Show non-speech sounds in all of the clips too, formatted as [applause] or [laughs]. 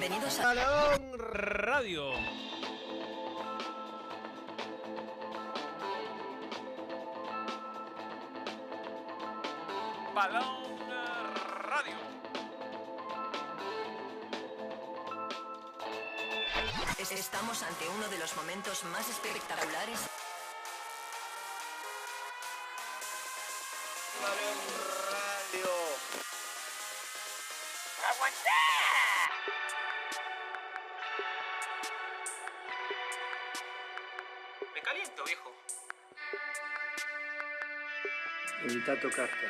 Bienvenidos a Balón Radio. Balón Radio. Es- Estamos ante uno de los momentos más espectaculares. Evita tocarte.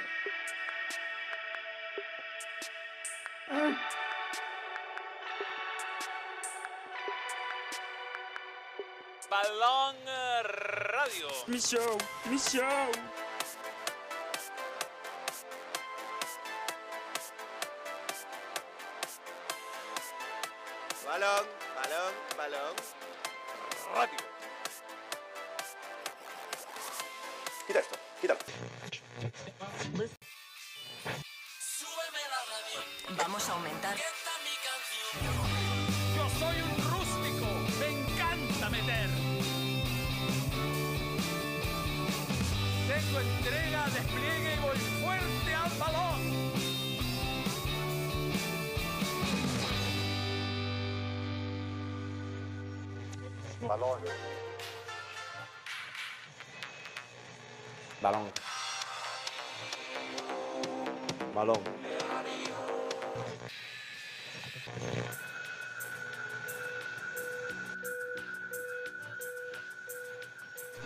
Balón Radio. Mi show, mi show.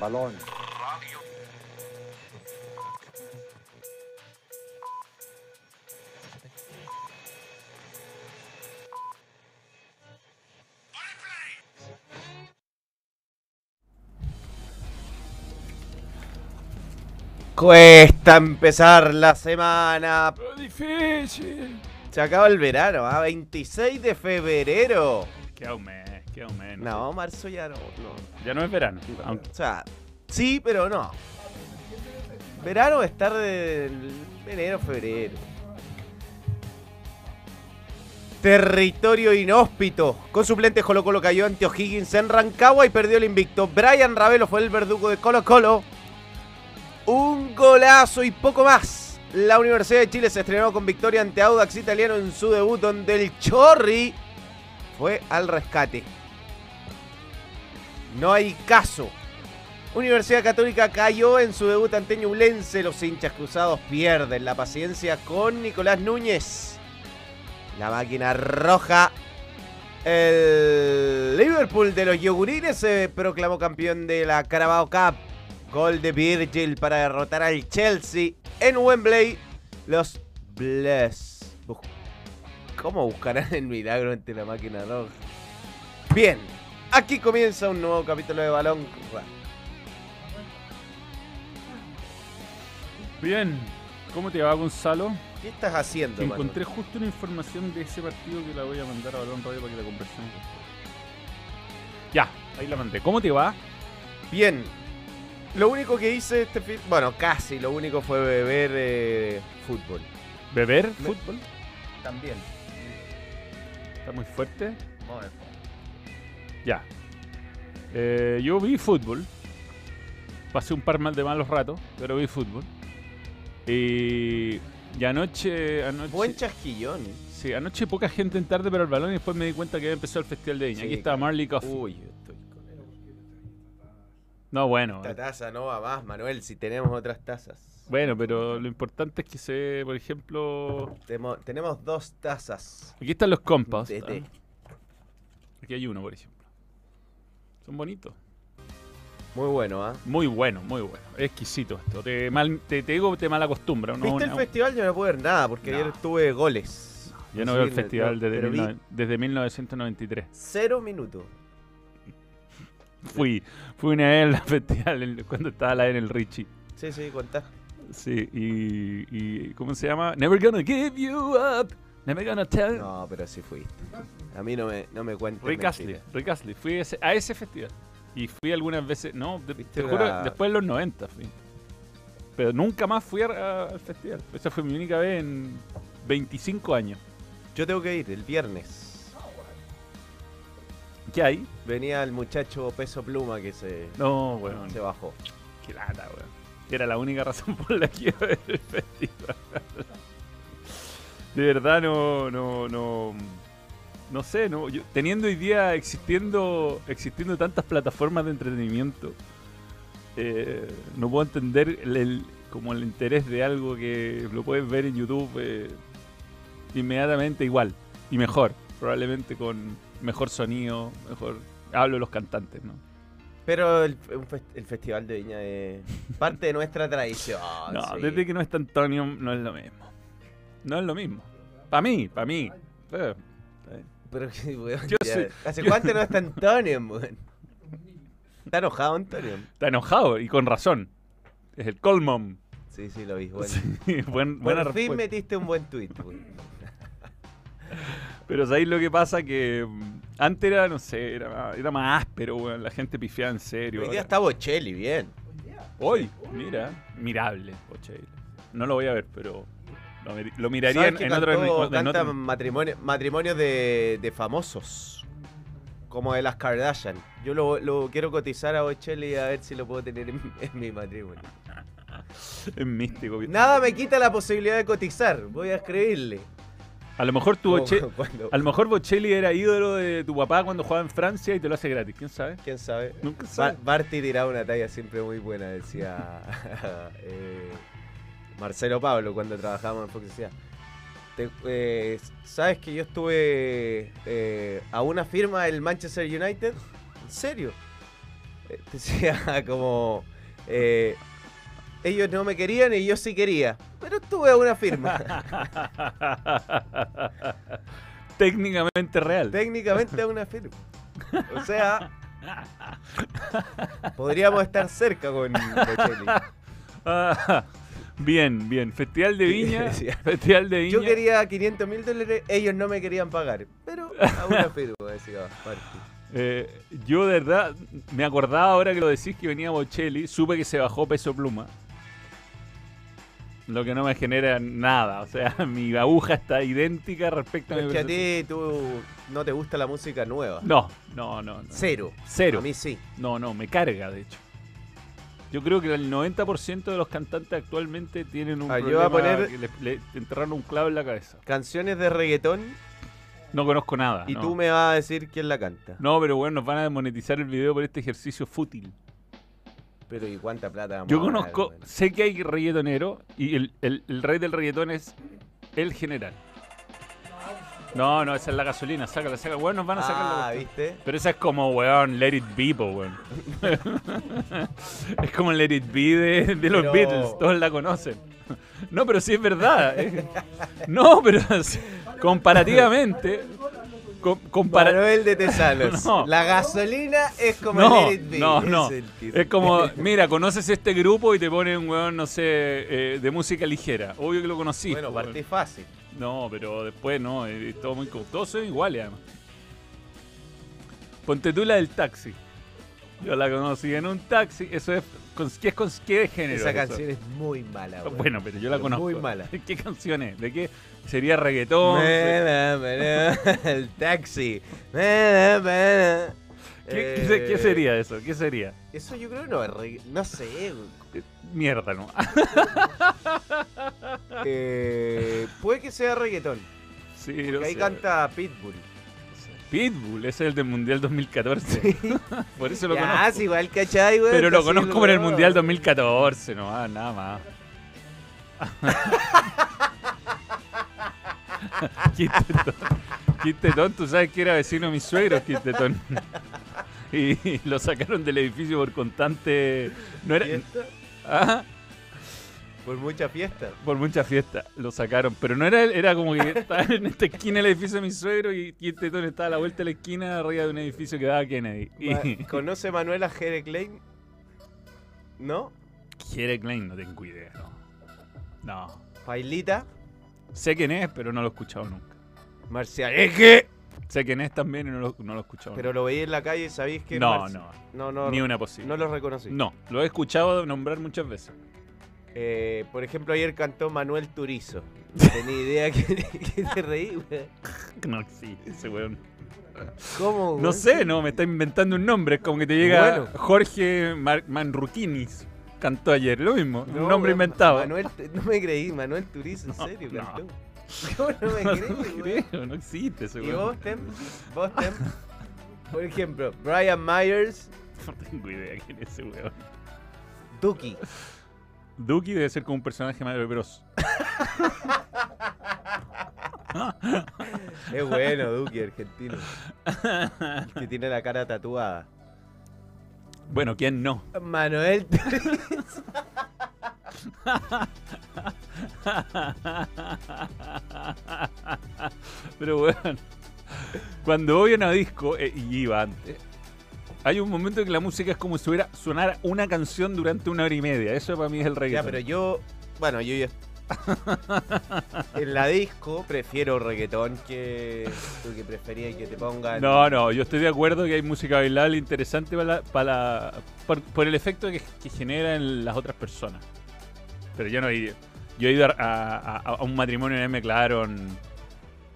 Balón. Cuesta empezar la semana. difícil. Se acaba el verano, ¿ah? 26 de febrero. Un mes, queda un mes. No, marzo ya no. no. Ya no es verano. aunque- O sea, sí, pero no. Verano es tarde enero, febrero. Territorio inhóspito. Con suplentes Colo Colo cayó ante O'Higgins en Rancagua y perdió el invicto. Brian Ravelo fue el verdugo de Colo Colo. Un golazo y poco más. La Universidad de Chile se estrenó con victoria ante Audax Italiano en su debut donde el Chorri fue al rescate. No hay caso. Universidad Católica cayó en su debut ante Ñublense. Los hinchas cruzados pierden la paciencia con Nicolás Núñez. La máquina roja. El Liverpool de los yogurines se proclamó campeón de la Carabao Cup. Gol de Virgil para derrotar al Chelsea en Wembley. Los Bless. ¿Cómo buscarán el milagro ante la máquina roja? Bien, aquí comienza un nuevo capítulo de Balón. Bien. ¿Cómo te va, Gonzalo? ¿Qué estás haciendo, mano? encontré justo una información de ese partido que la voy a mandar a Balón Radio para que la conversemos. Ya, ahí la mandé. ¿Cómo te va? Bien. Lo único que hice este fin... Bueno, casi lo único fue beber eh, fútbol. ¿Beber fútbol? También. ¿Está muy fuerte? Ya. Eh, yo vi fútbol. Pasé un par mal de malos ratos, pero vi fútbol. Y, y anoche, anoche. Buen chasquillón. Sí, anoche poca gente en tarde para el balón y después me di cuenta que había empezado el Festival de Viña. Sí, Aquí estaba Marley Coffee. Uy, estoy con él. No, bueno. Esta taza no va más, Manuel, si tenemos otras tazas. Bueno, pero lo importante es que se, por ejemplo, Temo- tenemos dos tazas aquí están los compas. té. Aquí hay uno, por ejemplo. Son bonitos. Muy bueno, ¿ah? Muy bueno, muy bueno. Exquisito esto. Te, mal, te, te digo, te mal acostumbra. ¿Viste el festival? Yo no pude ver nada porque No. ayer tuve goles. Yo no veo el festival desde, vi 19 desde 1993. Cero minutos. Fui, fui una vez al [laughs] festival cuando estaba la en el Richie. Sí, sí, contá. Sí, y, y ¿cómo se llama? Never gonna give you up. Never gonna tell. No, pero sí fuiste. A mí no me, no me cuentes Rick Astley. Rick Astley. Fui ese- a ese festival. Y fui algunas veces, no, de- te juro, la- después de los 90 fui. Pero nunca más fui a- a- al festival. Esa fue mi única vez en 25 años. Yo tengo que ir el viernes. ¿Qué hay? Venía el muchacho peso pluma que se, No, weón. se bajó. Qué lata, weón. Era la única razón por la que iba a ver el festival. De verdad no, no, no. No sé, no. yo- teniendo hoy día existiendo, existiendo tantas plataformas de entretenimiento, eh, no puedo entender el, el- como el interés de algo que lo puedes ver en YouTube eh, inmediatamente igual y mejor, probablemente con mejor sonido, mejor. Hablo de los cantantes, ¿no? Pero el, el Festival de Viña es parte de nuestra tradición. [laughs] No, sí. desde que no está Antonio no es lo mismo. No es lo mismo. Para mí, para mí. Eh, Pero que, weón, Yo soy- ¿Hace yo- cuánto no está Antonio, weón? ¿Está enojado Antonio? Está enojado y con razón. Es el Colmom. Sí, sí, lo vi. Bueno. [laughs] Buen- buena Por fin respuesta. metiste un buen tweet, weón. Pero ¿sabéis lo que pasa? Que mm, antes era, no sé, era, más- era más áspero, weón. La gente pifiaba en serio. Hoy día Ahora- está Bocelli, bien. Hoy, mira, mirable, Bocelli. No lo voy a ver, pero lo, lo miraría ¿Sabes en, otro, en otro- matrimonio- matrimonios de, de famosos? Como de las Kardashian. Yo lo, lo quiero cotizar a Bocelli a ver si lo puedo tener en, en mi matrimonio. [laughs] Es místico. Nada me quita la posibilidad de cotizar. Voy a escribirle. A lo mejor tu Bocelli, [laughs] a lo mejor Bocelli era ídolo de tu papá cuando jugaba en Francia y te lo hace gratis. ¿Quién sabe? ¿Quién sabe? Nunca sabe. Barty tiraba una talla siempre muy buena, decía [laughs] eh, Marcelo Pablo cuando trabajábamos en Fox. Decía, "Te- eh, ¿sabes que yo estuve eh, a una firma del Manchester United? ¿En serio? Eh, [laughs] decía como, eh, ellos no me querían y yo sí quería, pero estuve a una firma. [laughs] Técnicamente real. Técnicamente a una firma. O sea, [laughs] podríamos estar cerca con Bocelli. Bien, bien. Festival de Viña. [laughs] Festival de Viña. Yo quería 500 mil dólares, ellos no me querían pagar. Pero a una firma, decía. Eh, yo de verdad me acordaba ahora que lo decís que venía Bocelli. Supe que se bajó peso pluma. Lo que no me genera nada. O sea, [laughs] mi aguja está idéntica respecto a mi que a ti tú no te gusta la música nueva. No, no, no. no. Cero. Cero. A mí sí. No, no, me carga, de hecho. Yo creo que el 90% de los cantantes actualmente tienen un Ah, yo voy a problema poner- que le, le enterraron un clavo en la cabeza. Canciones de reggaetón No conozco nada. y no. tú me vas a decir quién la canta. No, pero bueno, nos van a desmonetizar el video por este ejercicio fútil. Pero ¿y cuánta plata vamos Yo a ganar, conozco, sé que hay reggaetonero y el, el- el rey del reggaetón es el general. No, no, esa es la gasolina, sácala, sácala. Bueno, nos van a sacar la Ah. ¿viste? Pero esa es como, weón, Let It Be, po, weón. [laughs] es como Let It Be de, de los Pero- Beatles, todos la conocen. No, pero sí es verdad. eh. No, pero comparativamente. com- compara- Manuel de Tesanos. [laughs] No. La gasolina es como no, el Let It Be. no, es no. que- Es como, mira, conoces este grupo y te ponen un weón, no sé, eh, de música ligera. Obvio que lo conocí. Bueno, weón. partí fácil. No, pero después no, es todo muy co- Todos son iguales, además. Ponte tú la del taxi. Yo la conocí en un taxi. Eso es. con- ¿Qué es con qué género? Esa eso? canción es muy mala. Bueno, pero yo la Pero conozco. muy mala. [laughs] ¿Qué canción es? ¿De qué? ¿Sería reggaetón? El taxi. ¿Qué, qué se- qué Eh, sería eso? ¿Qué sería? Eso yo creo que no No sé. Mierda, ¿no? [laughs] Eh, puede que sea reggaetón. sí, Porque no ahí sé. canta Pitbull. Pitbull, ese es el del Mundial 2014. [laughs] Por eso lo ya, conozco. sí, igual, ¿cachai, güey? Pero lo conozco por el. Mundial 2014, no, ah, nada más. [laughs] Quintetón. Quintetón, tú sabes que era vecino de mis suegros, Quintetón. Y lo sacaron del edificio por constante. No era. Ah, Por mucha fiesta. por mucha fiesta. Lo sacaron. Pero no era él, era como que [laughs] estaba en esta esquina del edificio de mis suegros y Quintetón estaba a la vuelta de la esquina arriba de un edificio que daba a Kennedy. Y. ¿Conoce Manuela Jere Klein? ¿No? Quiere Klein, no tengo idea, no. No. Pailita. Sé quién es, pero no lo he escuchado nunca. Marcial. Sé quién es también y no lo, no lo he escuchado Pero lo veí en la calle y sabéis que. No, no. No, no. Ni una posible. No lo reconocí. No, lo he escuchado nombrar muchas veces. Eh, por ejemplo, ayer cantó Manuel Turizo. No tenía [laughs] idea que, que te reí, güey. No, sí, ese weón. ¿Cómo? No weón? sé, no, me está inventando un nombre. Es como que te llega Bueno. Jorge Mar- Manruquinis. Cantó ayer, lo mismo. No, un nombre weón, inventado. Manuel, no me creí, Manuel Turizo, en serio, cantó. [laughs] ¿Cómo no me No, creí, no weón? creo, no existe ese ¿Y weón. vos, Tem? ¿Vos, Tem? [laughs] Por ejemplo, Brian Myers, No tengo idea quién es ese weón. Duki. Duki debe ser como un personaje Mario Bros. [laughs] Es bueno, Duki, argentino. Que tiene la cara tatuada. Bueno, ¿quién no? Manuel. [laughs] Pero bueno, cuando voy a una disco, eh, y iba antes, hay un momento en que la música es como si hubiera sonar una canción durante una hora y media. Eso para mí es el Ya, reggaetón. pero yo. Bueno, yo ya. [laughs] en la disco prefiero reggaetón que. Tú que preferías que te pongan. No, no, yo estoy de acuerdo que hay música bailable interesante para la- para la- por, por el efecto que, que genera en las otras personas. Pero yo no ido. Yo he ido a, a- a- un matrimonio en M. Claron,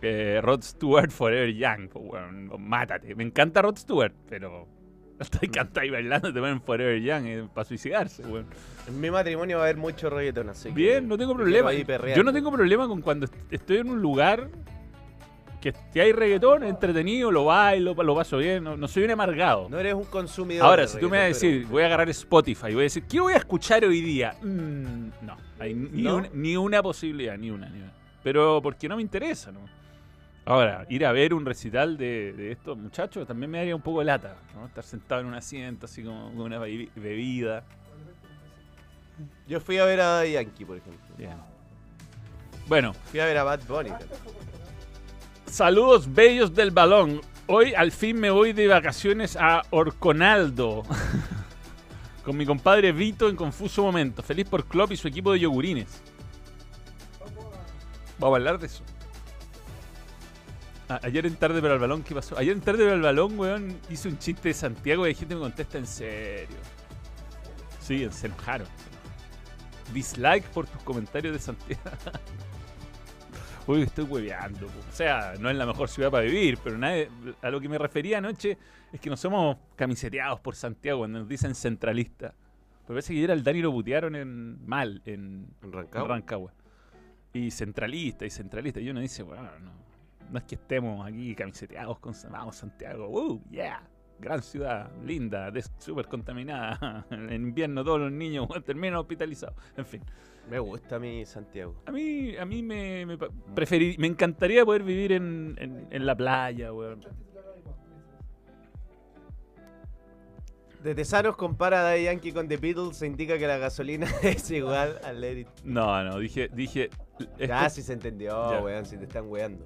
eh, Rod Stewart Forever Young. pues, mátate. Me encanta Rod Stewart, pero [laughs] estoy cantando y bailando, te ponen Forever Young para suicidarse, weón. En mi matrimonio va a haber mucho reggaetón, así que. Bien, no tengo me problema. Yo no tengo problema con cuando est- estoy en un lugar que, que hay reggaetón entretenido, lo bailo, lo paso bien, no, no soy un amargado. No eres un consumidor. Ahora, si tú me vas a decir, voy a agarrar Spotify y voy a decir, ¿qué voy a escuchar hoy día? Mm, no, hay ni, ¿No? ni una posibilidad, ni una, ni una. Pero porque no me interesa, ¿no? Ahora, ir a ver un recital de, de estos muchachos también me daría un poco de lata, ¿no? Estar sentado en un asiento así como con una bebi- bebida. Yo fui a ver a Yankee, por ejemplo. Bien. Bueno, Fui a ver a Bad Bunny. Saludos bellos del balón. Hoy al fin me voy de vacaciones a Orconaldo. [laughs] Con mi compadre Vito en confuso momento. Feliz por Klopp y su equipo de yogurines. Vamos a hablar de eso. Ah, ayer en tarde pero al balón, ¿qué pasó? Ayer en tarde pero al balón, weón, hice un chiste de Santiago y la gente me contesta en serio. Sí, se enojaron. Dislike por tus comentarios de Santiago. [laughs] Uy, estoy hueveando. O sea, no es la mejor ciudad para vivir, pero nadie, a lo que me refería anoche es que no somos camiseteados por Santiago cuando nos dicen centralista. Pero parece que ayer al Dani lo putearon en, mal en, ¿En en Rancagua? Y centralista, y centralista. Y uno dice, bueno, no, no es que estemos aquí camiseteados con vamos Santiago. ¡Uh, yeah! Gran ciudad, linda, súper contaminada. [laughs] En invierno todos los niños [laughs] terminan hospitalizados. En fin. Me gusta mi Santiago. A mí, a mí me, me, me encantaría poder vivir en, en- en la playa, weón. De Tesanos compara a Daddy Yankee con The Beatles, se indica que la gasolina [laughs] es igual al Let It. No, no, dije, dije. Ya, si se entendió, Ya. weón, si te están weando.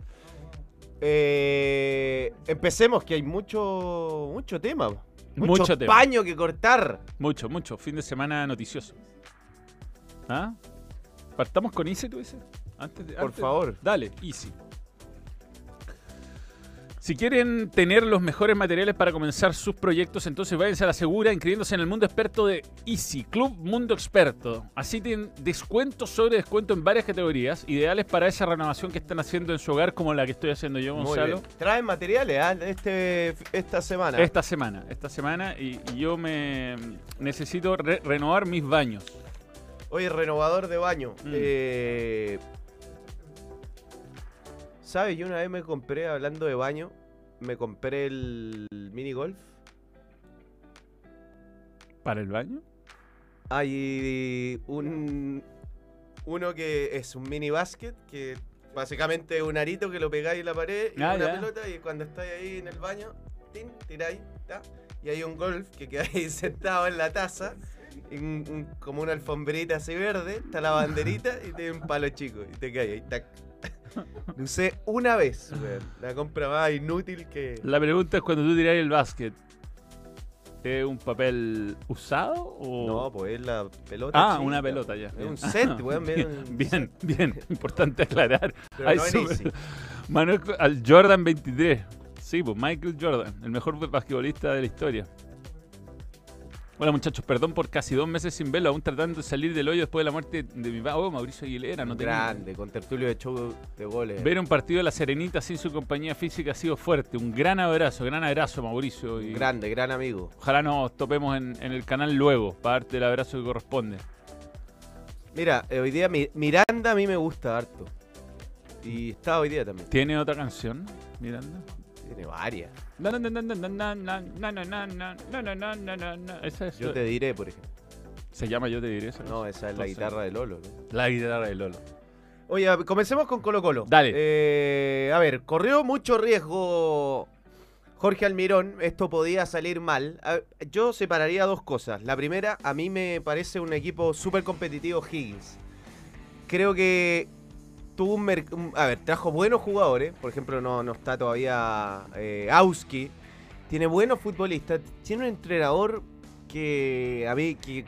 Eh, empecemos, que hay mucho, mucho tema. Mucho, Mucho tema. paño que cortar. Mucho, mucho. Fin de semana noticioso. ¿Ah? ¿Partamos con Easy, tú dices? Antes de- Por antes- favor. Dale, Easy. Si quieren tener los mejores materiales para comenzar sus proyectos, entonces váyanse a la segura inscribiéndose en el mundo experto de Easy, Club Mundo Experto. Así tienen descuentos sobre descuento en varias categorías, ideales para esa renovación que están haciendo en su hogar, como la que estoy haciendo yo, Gonzalo. Traen materiales ¿ah? este, esta semana. Esta semana, esta semana, y, y yo me necesito re- renovar mis baños. Oye, renovador de baño. Mm. Eh, ¿Sabes? Yo una vez me compré, hablando de baño, me compré el mini golf. ¿Para el baño? Hay un uno que es un mini basket que básicamente es un arito que lo pegáis en la pared y Ah, una ya. pelota y cuando estáis ahí en el baño, tin, tiráis, ta, y hay un golf que quedáis [laughs] sentado en la taza, un- un- como una alfombrita así verde, está la banderita y tiene un palo chico y te caes ahí, tac. [laughs] Lo usé una vez, weón. La compra más inútil que. La pregunta es cuando tú tiras el básquet, ¿es un papel usado o...? No, pues es la pelota. Ah, chica. una pelota ya. Es bien. un set, [laughs] weón. Bien, un bien. Importante aclarar. Pero Ay, no. Manuel, al Jordan 23. Sí, pues Michael Jordan, el mejor basquetbolista de la historia. Hola muchachos, perdón por casi dos meses sin verlo, aún tratando de salir del hoyo después de la muerte de mi papá, oh, Mauricio Aguilera. No tenía- Grande, con tertulio de show de goles. Ver un partido de la Serenita sin su compañía física ha sido fuerte. Un gran abrazo, gran abrazo, Mauricio. Y Grande, gran amigo. Ojalá nos topemos en, en el canal luego para darte el abrazo que corresponde. Mira, eh, hoy día mi- Miranda a mí me gusta harto. Y está hoy día también. ¿Tiene otra canción, Miranda? Tiene varias. Yo te diré, por ejemplo. Se llama Yo te diré. Esa no, esa es la guitarra de Lolo. La guitarra de Lolo. Oye, comencemos con Colo Colo. Dale. A ver, corrió mucho riesgo Jorge Almirón. Esto podía salir mal. Yo separaría dos cosas. La primera, a mí me parece un equipo súper competitivo Higgins. Creo que tuvo un, un- A ver, trajo buenos jugadores. Por ejemplo, no, no está todavía eh, Auski. Tiene buenos futbolistas. Tiene un entrenador que a mí que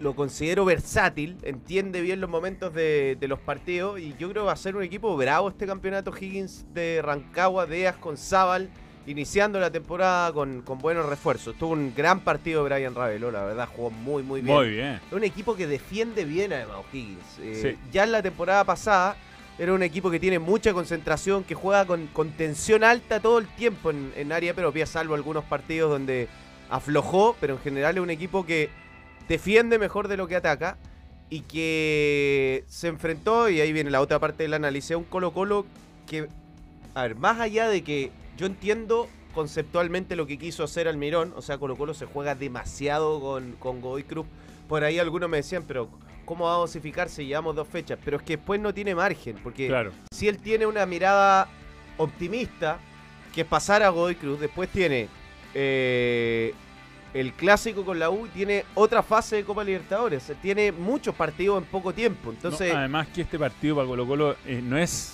lo considero versátil, entiende bien los momentos de, de los partidos y yo creo que va a ser un equipo bravo este campeonato Higgins de Rancagua, Deas con Zabal, iniciando la temporada con, con buenos refuerzos. Tuvo un gran partido Brian Ravelo, la verdad, jugó muy muy bien. Muy bien. Es un equipo que defiende bien además Higgins. Eh, Sí. Ya en la temporada pasada era un equipo que tiene mucha concentración, que juega con, con tensión alta todo el tiempo en, en área propia, salvo algunos partidos donde aflojó, pero en general es un equipo que defiende mejor de lo que ataca y que se enfrentó, y ahí viene la otra parte del análisis, a un Colo Colo que, a ver, más allá de que yo entiendo conceptualmente lo que quiso hacer Almirón, o sea, Colo Colo se juega demasiado con, con Godoy Cruz, por ahí algunos me decían, pero ¿cómo va a dosificar si llevamos dos fechas? Pero es que después no tiene margen, porque Claro. si él tiene una mirada optimista, que es pasar a Godoy Cruz, después tiene eh, el clásico con la U, y tiene otra fase de Copa Libertadores, tiene muchos partidos en poco tiempo, entonces... No, además que este partido para Colo Colo eh, no es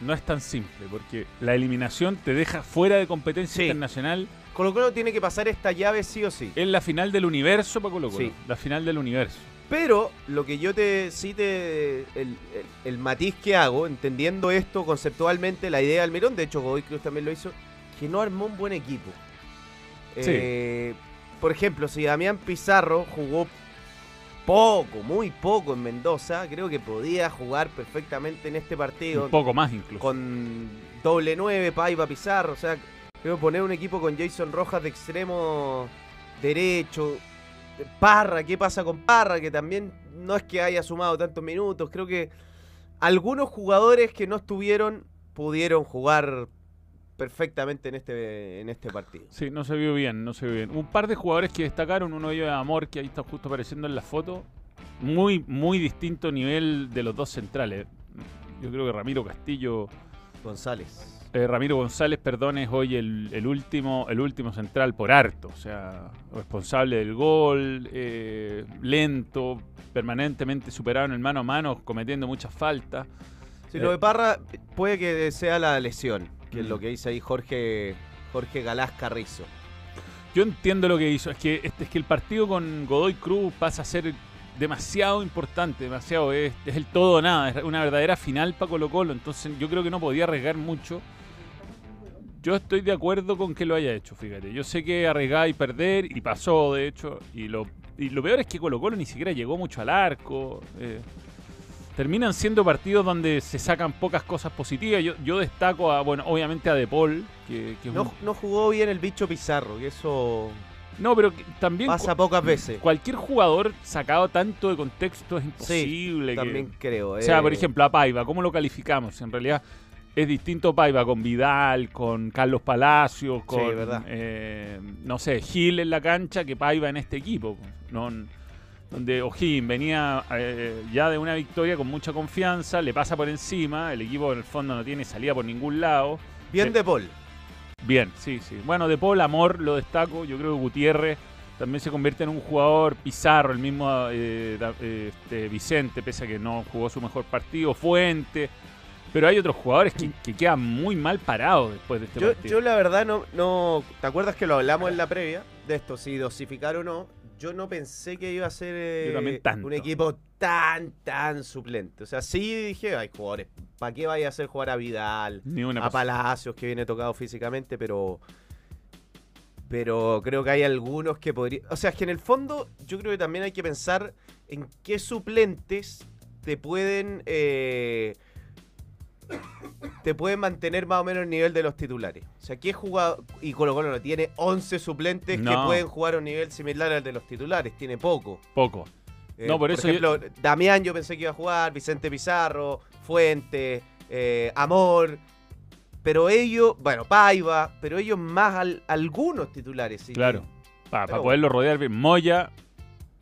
no es tan simple, porque la eliminación te deja fuera de competencia Sí. internacional. Colo Colo tiene que pasar esta llave sí o sí. Es la final del universo para Colo Colo. Sí. La final del universo. Pero lo que yo te sí te el, el- el matiz que hago, entendiendo esto conceptualmente, la idea de Almirón, de hecho Godoy Cruz también lo hizo, que no armó un buen equipo. Sí. Eh, por ejemplo, si Damián Pizarro jugó poco, muy poco en Mendoza, creo que podía jugar perfectamente en este partido Un poco más incluso. con doble nueve, Paiva Pizarro, o sea, creo poner un equipo con Jason Rojas de extremo derecho, Parra, ¿qué pasa con Parra? Que también no es que haya sumado tantos minutos, creo que algunos jugadores que no estuvieron pudieron jugar perfectamente en este, en este partido. Sí, no se vio bien, no se vio bien. Un par de jugadores que destacaron, uno de ellos es Amor, que ahí está justo apareciendo en la foto. Muy, muy distinto nivel de los dos centrales. Yo creo que Ramiro Castillo, González. eh, Ramiro González, perdón, es hoy el, el último, el último central por harto. O sea, responsable del gol, eh, lento, permanentemente superado en el mano a mano, cometiendo muchas faltas. Si Eh. lo de Parra puede que sea la lesión, es lo que dice ahí Jorge, Jorge Galás Carrizo. Yo entiendo lo que hizo. Es que, este, es que el partido con Godoy Cruz pasa a ser demasiado importante, demasiado. Es, es el todo o nada. Es una verdadera final para Colo Colo. Entonces yo creo que no podía arriesgar mucho. Yo estoy de acuerdo con que lo haya hecho, fíjate. Yo sé que arriesgar y perder, y pasó, de hecho. Y lo, lo peor es que Colo Colo ni siquiera llegó mucho al arco. eh. Terminan siendo partidos donde se sacan pocas cosas positivas. Yo, yo destaco a, bueno, obviamente a De Paul, que, que es un- No, no jugó bien el bicho Pizarro, que eso No, pero que también pasa pocas veces. cualquier jugador sacado tanto de contexto es imposible. También creo. o sea, por eh, ejemplo, a Paiva, ¿cómo lo calificamos? En realidad es distinto Paiva con Vidal, con Carlos Palacios, con, verdad. eh, no sé, Gil en la cancha que Paiva en este equipo. No, donde O'Higgins venía eh, ya de una victoria con mucha confianza, le pasa por encima, el equipo en el fondo no tiene salida por ningún lado. Bien Sí. de Paul. Bien, sí, sí. Bueno, de Paul Amor lo destaco. Yo creo que Gutiérrez también se convierte en un jugador Pizarro, el mismo eh, eh, este, Vicente, pese a que no jugó su mejor partido, Fuente. Pero hay otros jugadores que, que quedan muy mal parados después de este Yo, partido. yo la verdad no, no. ¿Te acuerdas que lo hablamos en la previa? De esto, si dosificar o no. Yo no pensé que iba a ser eh, un equipo tan, tan suplente. O sea, sí dije, hay jugadores. ¿Para qué vaya a hacer jugar a Vidal? Ni una a cosa. Palacios, que viene tocado físicamente, pero. Pero creo que hay algunos que podrían... O sea, es que en el fondo yo creo que también hay que pensar en qué suplentes te pueden... eh, te pueden mantener más o menos el nivel de los titulares. O sea, ¿qué jugador? Y Colo Colo no tiene 11 suplentes que pueden jugar a un nivel similar al de los titulares. Tiene poco. Poco. Eh, No, por eso yo- ejemplo, Damián yo pensé que iba a jugar, Vicente Pizarro, Fuente, eh, Amor. Pero ellos, bueno, Paiva, pero ellos más al- algunos titulares. sí. Claro. Para poderlo rodear bien. Moya,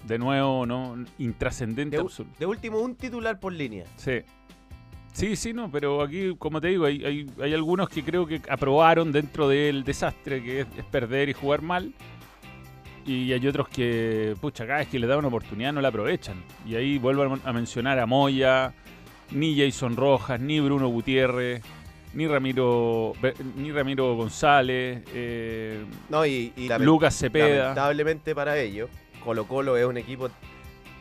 de nuevo, no intrascendente de último, un titular por línea. Sí. Sí, sí, no, pero aquí, como te digo, hay, hay, hay algunos que creo que aprobaron dentro del desastre que es, es perder y jugar mal. Y hay otros que, pucha, cada vez que le da una oportunidad no la aprovechan. Y ahí vuelvo a- mencionar a Moya, ni Jason Rojas, ni Bruno Gutiérrez, ni Ramiro, ni Ramiro González, eh, No, y, y Lucas Cepeda. lamentablemente para ellos, Colo Colo es un equipo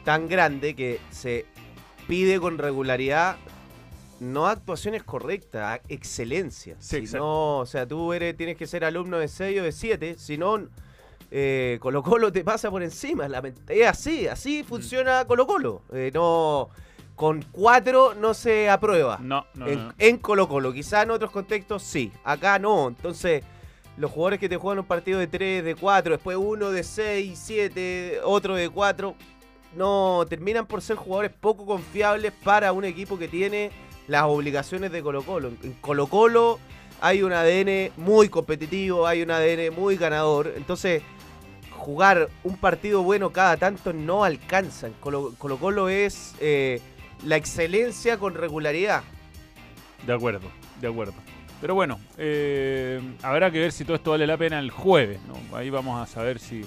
tan grande que se pide con regularidad no actuaciones correctas, excelencia. Sí, Si no, o sea, tú eres, tienes que ser alumno de 6 o de 7, si no, eh, Colo Colo te pasa por encima. Es así, así funciona Colo Colo. Eh, no, con 4 no se aprueba No, no, en, no. en Colo Colo. Quizá en otros contextos sí. Acá no. Entonces, los jugadores que te juegan un partido de 3, de 4, después uno de 6, 7, otro de 4, no terminan por ser jugadores poco confiables para un equipo que tiene las obligaciones de Colo Colo. En Colo Colo hay un ADN muy competitivo, hay un ADN muy ganador. Entonces, jugar un partido bueno cada tanto no alcanza. En Colo Colo, Colo es eh, la excelencia con regularidad. De acuerdo, de acuerdo. Pero bueno, eh, habrá que ver si todo esto vale la pena el jueves, ¿no? Ahí vamos a saber si...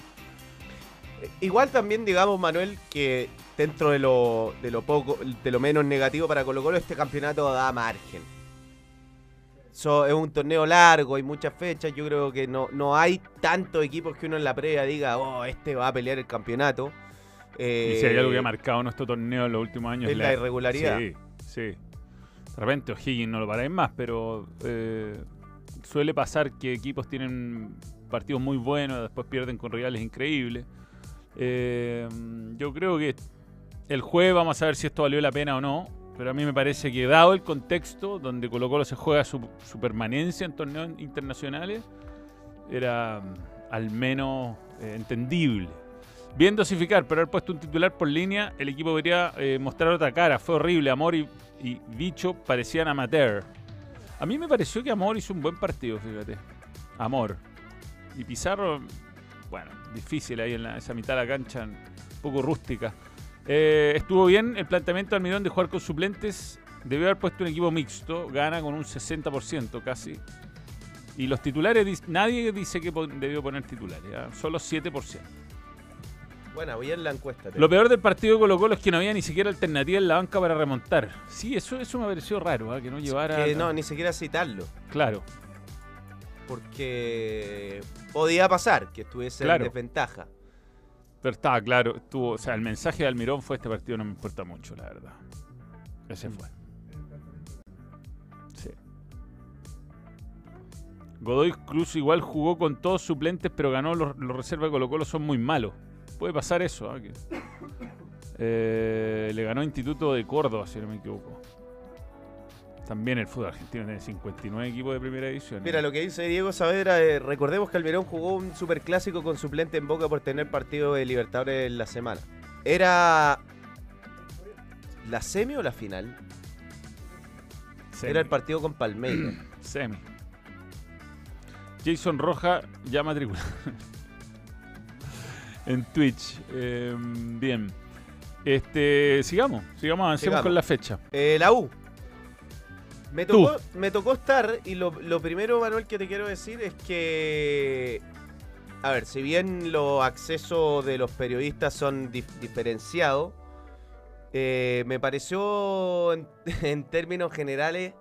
Igual también digamos, Manuel, que dentro de lo, de lo poco, de lo menos negativo para Colo Colo, este campeonato da margen. So, es un torneo largo, hay muchas fechas, yo creo que no, no hay tantos equipos que uno en la previa diga, oh, este va a pelear el campeonato. Eh, Y si hay algo que ha marcado nuestro torneo en los últimos años... es la irregularidad. Sí, sí. De repente O'Higgins no lo paráis más, pero eh, suele pasar que equipos tienen partidos muy buenos, después pierden con rivales increíbles. Eh, yo creo que el jueves vamos a ver si esto valió la pena o no. Pero a mí me parece que dado el contexto donde Colo Colo se juega su, permanencia en torneos internacionales, era mm, al menos eh, entendible. Bien dosificar, pero haber puesto un titular por línea, el equipo debería eh, mostrar otra cara. Fue horrible. Amor y, y Bicho parecían amateur. A mí me pareció que Amor hizo un buen partido, fíjate. Amor. Y Pizarro, bueno, difícil ahí en la- esa mitad de la cancha, un poco rústica. Eh, estuvo bien el planteamiento de Almirón de jugar con suplentes. Debió haber puesto un equipo mixto. Gana con un 60% casi. Y los titulares, nadie dice que debió poner titulares. ¿ah? Solo 7%. Bueno, voy en la encuesta. Lo peor del partido de Colo Colo es que no había ni siquiera alternativa en la banca para remontar. Sí, eso, eso me pareció raro, ¿ah? que no llevara... que no, ni siquiera citarlo. Claro, Porque podía pasar que estuviese Claro. en desventaja. Pero estaba claro. Estuvo, o sea, el mensaje de Almirón fue este partido no me importa mucho, la verdad. Ese fue. Sí. Godoy Cruz igual jugó con todos suplentes, pero ganó los, los reservas de Colo Colo son muy malos. Puede pasar eso. ¿ah? Eh, le ganó Instituto de Córdoba, si no me equivoco. También el fútbol argentino tiene 59 equipos de primera división. ¿eh? Mira, lo que dice Diego Saavedra, eh, recordemos que Almirón jugó un superclásico con suplente en Boca por tener partido de Libertadores en la semana. ¿Era la semi o la final? Semi. Era el partido con Palmeiras. [clears throat] Semi. Jason Roja ya matriculado. [laughs] en Twitch. Eh, bien. Este, sigamos, sigamos, avancemos Sigamos. con la fecha. Eh, la U. Me tocó, me tocó estar y lo, lo primero, Manuel, que te quiero decir es que... A ver, si bien los accesos de los periodistas son dif- diferenciados, eh, me pareció en, [laughs] en términos generales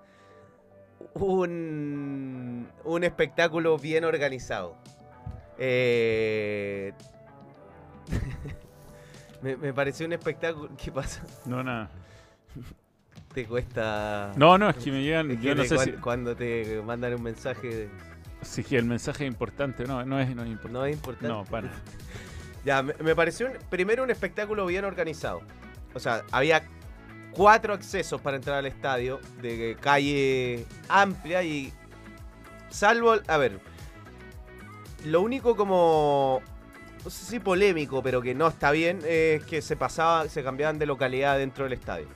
un, un espectáculo bien organizado. Eh, [laughs] me, me pareció un espectáculo... ¿Qué pasa? No, nada. Te cuesta... No, no, es que me llegan. Es que yo no sé cuan- si. cuando te mandan un mensaje Sí, que el mensaje es importante. No, no es, no es importante. No es importante. No, para. [laughs] Ya, me, me pareció un- primero un espectáculo bien organizado. O sea, había cuatro accesos para entrar al estadio de calle amplia y salvo, a ver, lo único como no sé si polémico, pero que no está bien es que se pasaba, se cambiaban de localidad dentro del estadio.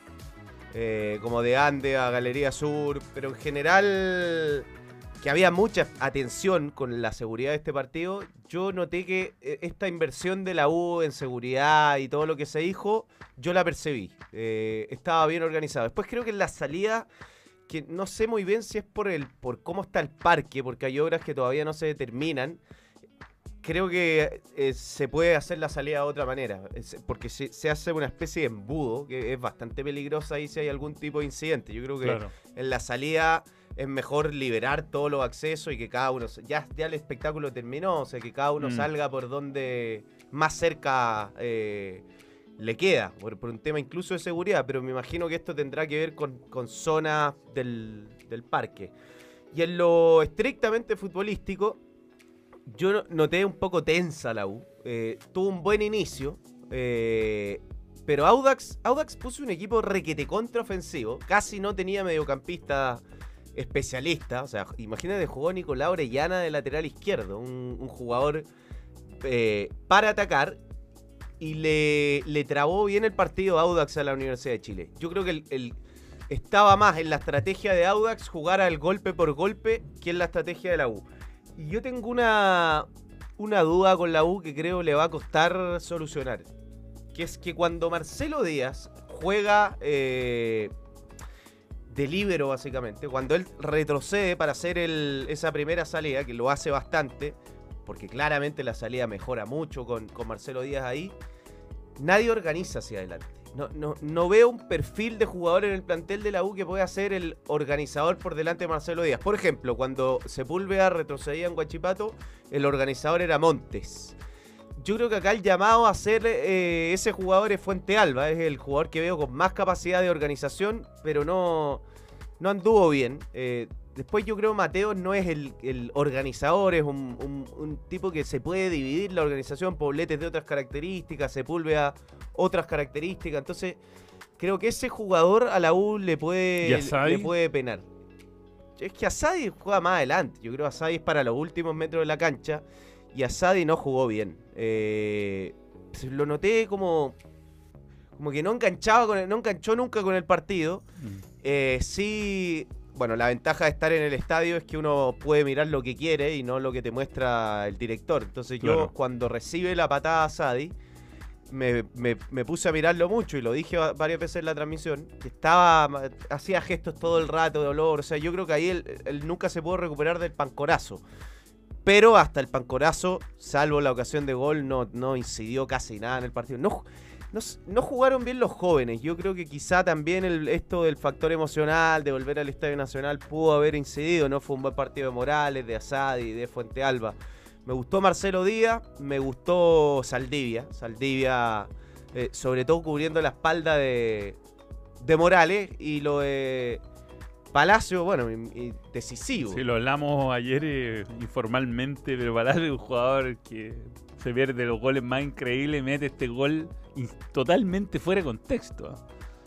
Eh, como de Ande a Galería Sur, pero en general que había mucha atención con la seguridad de este partido, yo noté que eh, esta inversión de la U en seguridad y todo lo que se dijo, yo la percibí. Eh, estaba bien organizado. Después creo que en la salida, que no sé muy bien si es por el por cómo está el parque, porque hay obras que todavía no se determinan. Creo que eh, se puede hacer la salida de otra manera, es- porque se, se hace una especie de embudo que es bastante peligrosa ahí si hay algún tipo de incidente. Yo creo que Claro. en la salida es mejor liberar todos los accesos y que cada uno. Ya, ya el espectáculo terminó, o sea, que cada uno Mm. salga por donde más cerca eh, le queda, por, por un tema incluso de seguridad. Pero me imagino que esto tendrá que ver con, con zonas del, del parque. Y en lo estrictamente futbolístico, yo no- noté un poco tensa la U. Eh, tuvo un buen inicio. eh, pero Audax, Audax puso un equipo requete contraofensivo. Casi no tenía mediocampista especialista. O sea, imagínate, jugó Nicolás Orellana de lateral izquierdo. Un, jugador eh, para atacar. Y le, le trabó bien el partido Audax a la Universidad de Chile. Yo creo que el, el- estaba más en la estrategia de Audax jugar al golpe por golpe que en la estrategia de la U. Y yo tengo una, una duda con la U que creo le va a costar solucionar. Que es que cuando Marcelo Díaz juega eh, de líbero, básicamente, cuando él retrocede para hacer esa primera salida, que lo hace bastante, porque claramente la salida mejora mucho con Marcelo Díaz ahí, nadie organiza hacia adelante. No, no, no veo un perfil de jugador en el plantel de la U que pueda ser el organizador por delante de Marcelo Díaz. Por ejemplo, cuando Sepúlveda retrocedía en Guachipato, el organizador era Montes. Yo creo que acá el llamado a ser eh, ese jugador es Fuente Alba, es el jugador que veo con más capacidad de organización, pero no, no anduvo bien. Eh, después yo creo Mateo no es el, el organizador, es un, un- un tipo que se puede dividir la organización, Pobletes de otras características, Sepúlveda otras características. Entonces, creo que ese jugador a la U le ¿Y puede, le puede penar. Es que Asadi juega más adelante. Yo creo que Asadi es para los últimos metros de la cancha. Y Asadi no jugó bien. Eh, lo noté como. Como que no enganchaba con el- no enganchó nunca con el partido. Mm. Eh, sí, bueno, la ventaja de estar en el estadio es que uno puede mirar lo que quiere y no lo que te muestra el director. Entonces yo cuando recibe la patada a Sadi, me, me- me puse a mirarlo mucho y lo dije va- varias veces en la transmisión, que estaba, hacía gestos todo el rato de dolor. O sea, yo creo que ahí él, él nunca se pudo recuperar del pancorazo. Pero hasta el pancorazo, salvo la ocasión de gol, no, no incidió casi nada en el partido. No, no, jugaron bien los jóvenes. Yo creo que quizá también el- esto del factor emocional de volver al Estadio Nacional pudo haber incidido. No fue un buen partido de Morales, de Asadi, de Fuente Alba. Me gustó Marcelo Díaz, me gustó Saldivia. Saldivia, eh, sobre todo cubriendo la espalda de, Morales y lo de Palacio, bueno, decisivo. Sí, lo hablamos ayer eh, informalmente, pero Palacio es un jugador que se pierde los goles más increíbles, mete este gol totalmente fuera de contexto.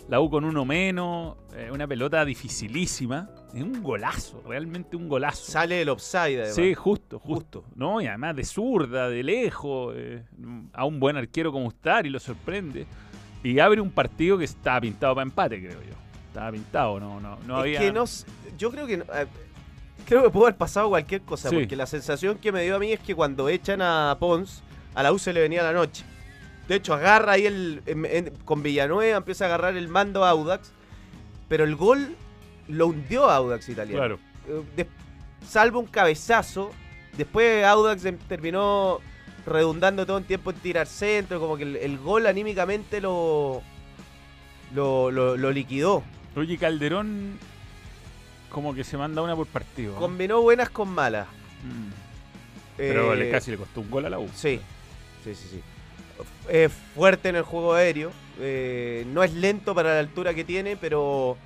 La U con uno menos, eh, una pelota dificilísima, es un golazo, realmente un golazo. Sale el offside, además. Sí, justo, justo. ¿no? Y además de zurda, de lejos, eh, a un buen arquero como Ustari lo sorprende. Y abre un partido que estaba pintado para empate, creo yo. Estaba pintado, no, no, no es había. que no, yo creo que eh, creo que pudo haber pasado cualquier cosa, Sí. porque la sensación que me dio a mí es que cuando echan a Pons, a la U se le venía la noche. De hecho, agarra ahí el en- en- con Villanueva, empieza a agarrar el mando a Audax, pero el gol lo hundió a Audax italiano. Claro. Eh, de- salvo un cabezazo, después Audax em- terminó redundando todo el tiempo en tirar centro, como que el, el gol anímicamente lo, lo, lo- lo liquidó. Oye, Calderón como que se manda una por partido. Combinó buenas con malas. Mm. Pero Eh, le casi le costó un gol a la U. Sí, sí, sí, sí. Es fuerte en el juego aéreo. eh, no es lento para la altura que tiene, pero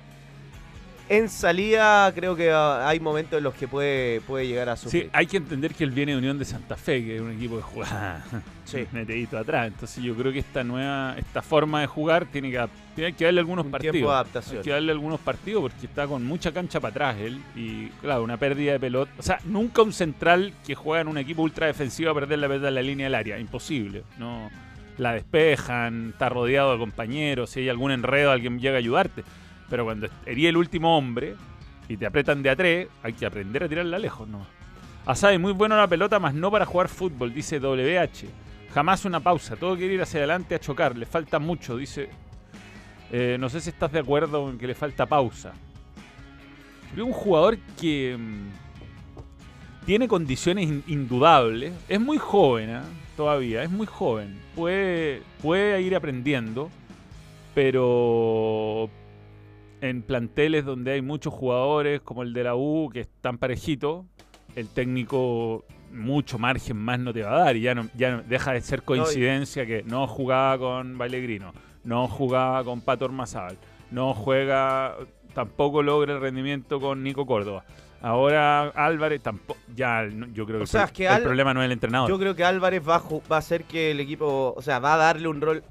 en salida creo que ah, hay momentos en los que puede, puede llegar a sufrir. Sí, hay que entender que él viene de Unión de Santa Fe, que es un equipo que juega [laughs] Sí. metidito atrás. Entonces yo creo que esta nueva, esta forma de jugar tiene que, tiene que darle algunos Un partidos. de adaptación. Hay que darle algunos partidos porque está con mucha cancha para atrás él. Y claro, una pérdida de pelota. O sea, nunca un central que juega en un equipo ultra defensivo a perder la pelota en la línea del área. Imposible. No la despejan, está rodeado de compañeros, si hay algún enredo alguien llega a ayudarte. Pero cuando eres el último hombre y te apretan de a tres, hay que aprender a tirarla lejos nomás. Asade, muy bueno la pelota, más no para jugar fútbol, dice WH. Jamás una pausa, todo quiere ir hacia adelante a chocar, le falta mucho, dice. Eh, no sé si estás de acuerdo en que le falta pausa. Creo un jugador que mm, tiene condiciones in- indudables, es muy joven ¿ah? Todavía, es muy joven, puede, puede ir aprendiendo, pero en planteles donde hay muchos jugadores como el de la U que están parejitos, el técnico mucho margen más no te va a dar y ya no, ya no- deja de ser coincidencia que no jugaba con Bailegrino, no jugaba con Pato Ormazábal, no juega, tampoco logra el rendimiento con Nico Córdoba. Ahora Álvarez tampoco, ya yo creo que, O sea, el, que problema no es el entrenador. Yo creo que Álvarez va a, ju- va a hacer que el equipo, o sea, va a darle un rol.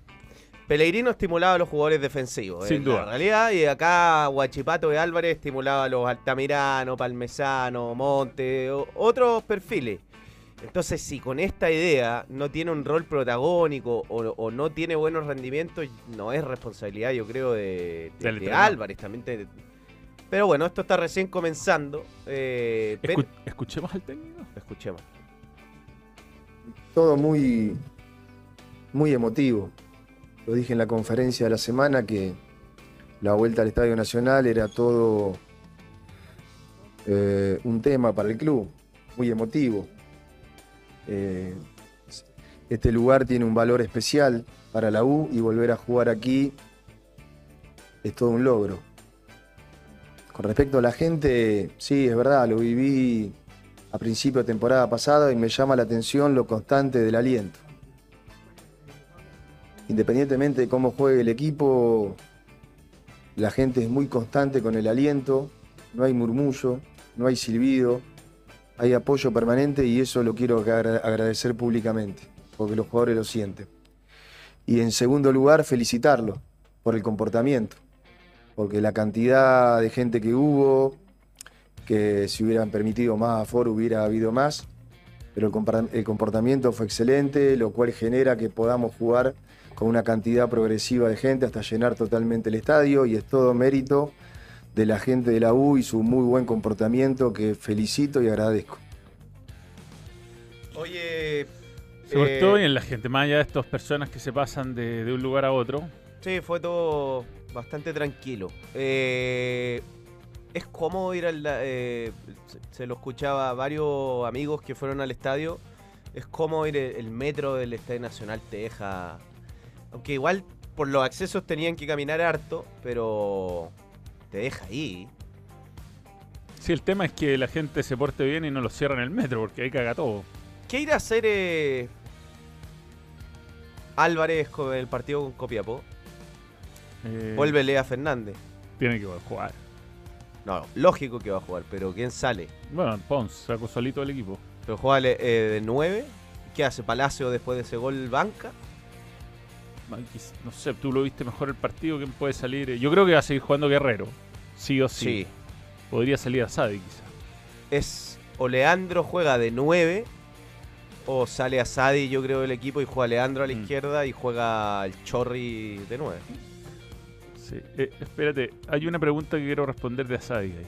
Pellegrino estimulaba a los jugadores defensivos, Sin en duda. la realidad, y acá Guachipato de Álvarez estimulaba a los Altamirano, Palmesano, Monte, otros perfiles. Entonces, si con esta idea no tiene un rol protagónico o, o no tiene buenos rendimientos, no es responsabilidad, yo creo, de. Álvarez también. te- pero bueno, esto está recién comenzando. eh, pero- Escu- escuchemos al técnico. Escuchemos. todo muy, muy emotivo. Lo dije en la conferencia de la semana que la vuelta al Estadio Nacional era todo eh, un tema para el club, muy emotivo. Eh, este lugar tiene un valor especial para la U y volver a jugar aquí es todo un logro. Con respecto a la gente, sí, es verdad, lo viví a principio de temporada pasada y me llama la atención lo constante del aliento. Independientemente de cómo juegue el equipo, la gente es muy constante con el aliento, no hay murmullo, no hay silbido, hay apoyo permanente y eso lo quiero agra- agradecer públicamente, porque los jugadores lo sienten. Y en segundo lugar, felicitarlo por el comportamiento, porque la cantidad de gente que hubo, que si hubieran permitido más aforo hubiera habido más, pero el comportamiento fue excelente, lo cual genera que podamos jugar con una cantidad progresiva de gente hasta llenar totalmente el estadio y es todo mérito de la gente de la U y su muy buen comportamiento que felicito y agradezco. Oye. Portó eh, bien la gente, más allá de estas personas que se pasan de, de un lugar a otro. Sí, fue todo bastante tranquilo. Eh, es cómodo ir al. eh, se, se lo escuchaba a varios amigos que fueron al estadio. Es cómodo ir el, el metro del Estadio Nacional, te deja. Aunque igual por los accesos tenían que caminar harto, pero te deja ahí. Sí, el tema es que la gente se porte bien y no lo cierran el metro, porque ahí caga todo. ¿Qué irá a hacer eh, Álvarez con el partido con Copiapó? Eh, Vuelve Lea Fernández. Tiene que jugar. No, lógico que va a jugar, pero ¿quién sale? Bueno, Pons sacó solito el equipo. Pero juega eh, de 9. ¿Qué hace Palacio después de ese gol banca? No sé, tú lo viste mejor el partido, ¿quién puede salir? Yo creo que va a seguir jugando Guerrero. Sí o sí. Sí. Podría salir a Sadi quizá. Es o Leandro juega de 9 o sale a Sadi, yo creo, del equipo y juega Leandro a la Mm. izquierda y juega el Chorri de 9. Sí. Eh, espérate, hay una pregunta que quiero responder de Asadi ahí.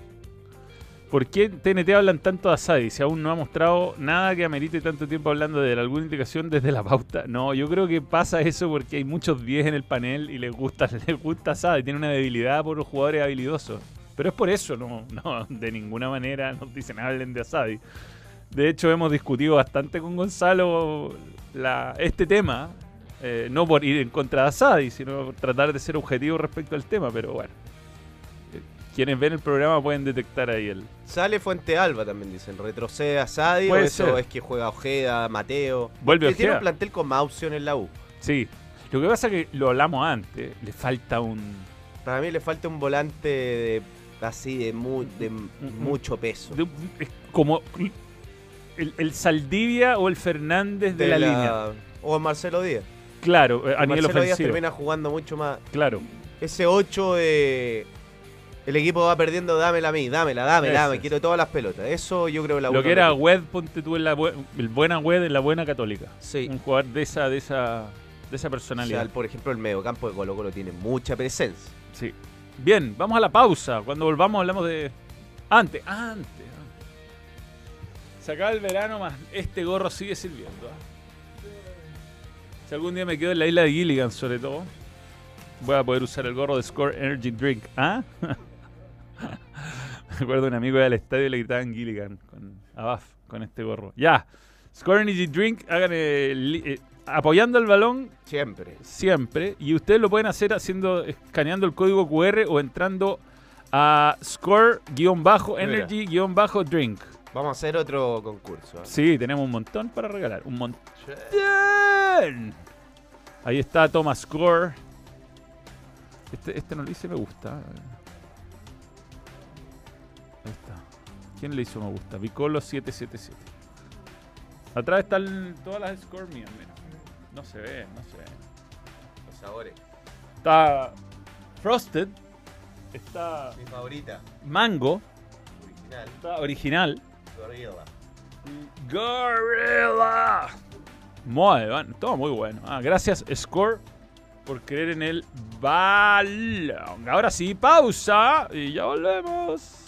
¿Por qué TNT hablan tanto de Asadi si aún no ha mostrado nada que amerite tanto tiempo hablando de? ¿Alguna indicación desde la pauta? No, yo creo que pasa eso porque hay muchos 10 en el panel y les gusta, [laughs] les gusta Asadi. Tiene una debilidad por los jugadores habilidosos. Pero es por eso, no, no de ninguna manera [laughs] nos dicen hablen de Asadi. De hecho, hemos discutido bastante con Gonzalo este tema. eh, no por ir en contra de Asadi, sino por tratar de ser objetivo respecto al tema. Pero bueno, quienes ven el programa pueden detectar ahí el. Sale Fuente Alba también, dicen. Retrocede a Sadi o Puede eso ser. es que juega Ojeda, Mateo. Vuelve Que tiene Ojeda. un plantel con más opciones en la U. Sí. Lo que pasa es que lo hablamos antes. Le falta un. Para mí le falta un volante de así de, mu- de m- mucho peso. De- es como el, el Saldivia o el Fernández de, la, línea. O Marcelo Díaz. Claro, eh, a nivel Marcelo Díaz termina jugando mucho más. Claro. Ese 8 de. El equipo va perdiendo, dámela a mí, dámela, dámela, me quiero todas las pelotas. Eso yo creo que la Lo que era. Wed, ponte tú en la el buena Wed en la buena católica. Sí. Un jugador de esa, de esa, de esa O personalidad. sea, por ejemplo, el mediocampo de Colo Colo tiene mucha presencia. Sí. Bien, vamos a la pausa. Cuando volvamos hablamos de. Antes, antes. antes. Se acaba el verano más. Este gorro sigue sirviendo. ¿ah? Si algún día me quedo en la isla de Gilligan, sobre todo, voy a poder usar el gorro de Score Energy Drink. ¿Ah? [laughs] Me [laughs] acuerdo de un amigo del estadio y le gritaban Gilligan con Abaf con este gorro. Ya. Score Energy Drink, hagan el eh, apoyando el balón Siempre. siempre y ustedes lo pueden hacer haciendo escaneando el código QR o entrando a score-energy-drink. Vamos a hacer otro concurso. ¿eh? Sí, tenemos un montón para regalar, un montón. Ahí está Thomas Score. Este, este no le hice me gusta. Ahí está. ¿Quién le hizo me gusta? Vicolo 777. Atrás están todas las mías, mira. No se ve, no se ve. Los sabores. Está Frosted. Está Mi favorita. Mango. Original. Está original. Gorilla. Gorilla. Muy bueno, todo muy bueno. Ah, gracias Score por creer en el balón. Ahora sí, pausa y ya volvemos.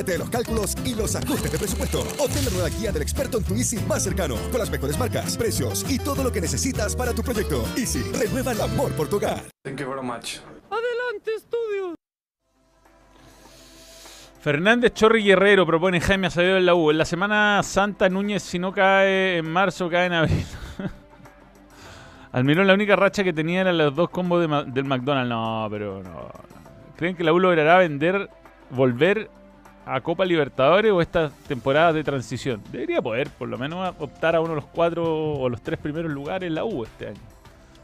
Olvídate de los cálculos y los ajustes de presupuesto. Obtén la nueva guía del experto en tu Easy más cercano, con las mejores marcas, precios y todo lo que necesitas para tu proyecto. Easy, renueva el amor por tu hogar. Fernández Chorri Guerrero propone Jaime Acevedo en la U. En la Semana Santa Núñez, si no cae en marzo, cae en abril. [laughs] Almirón, la única racha que tenía era los dos combos de Ma- del McDonald's. No, pero no, no. ¿Creen que la U logrará vender, volver a Copa Libertadores o estas temporadas de transición? Debería poder, por lo menos, optar a uno de los cuatro o los tres primeros lugares en la U este año.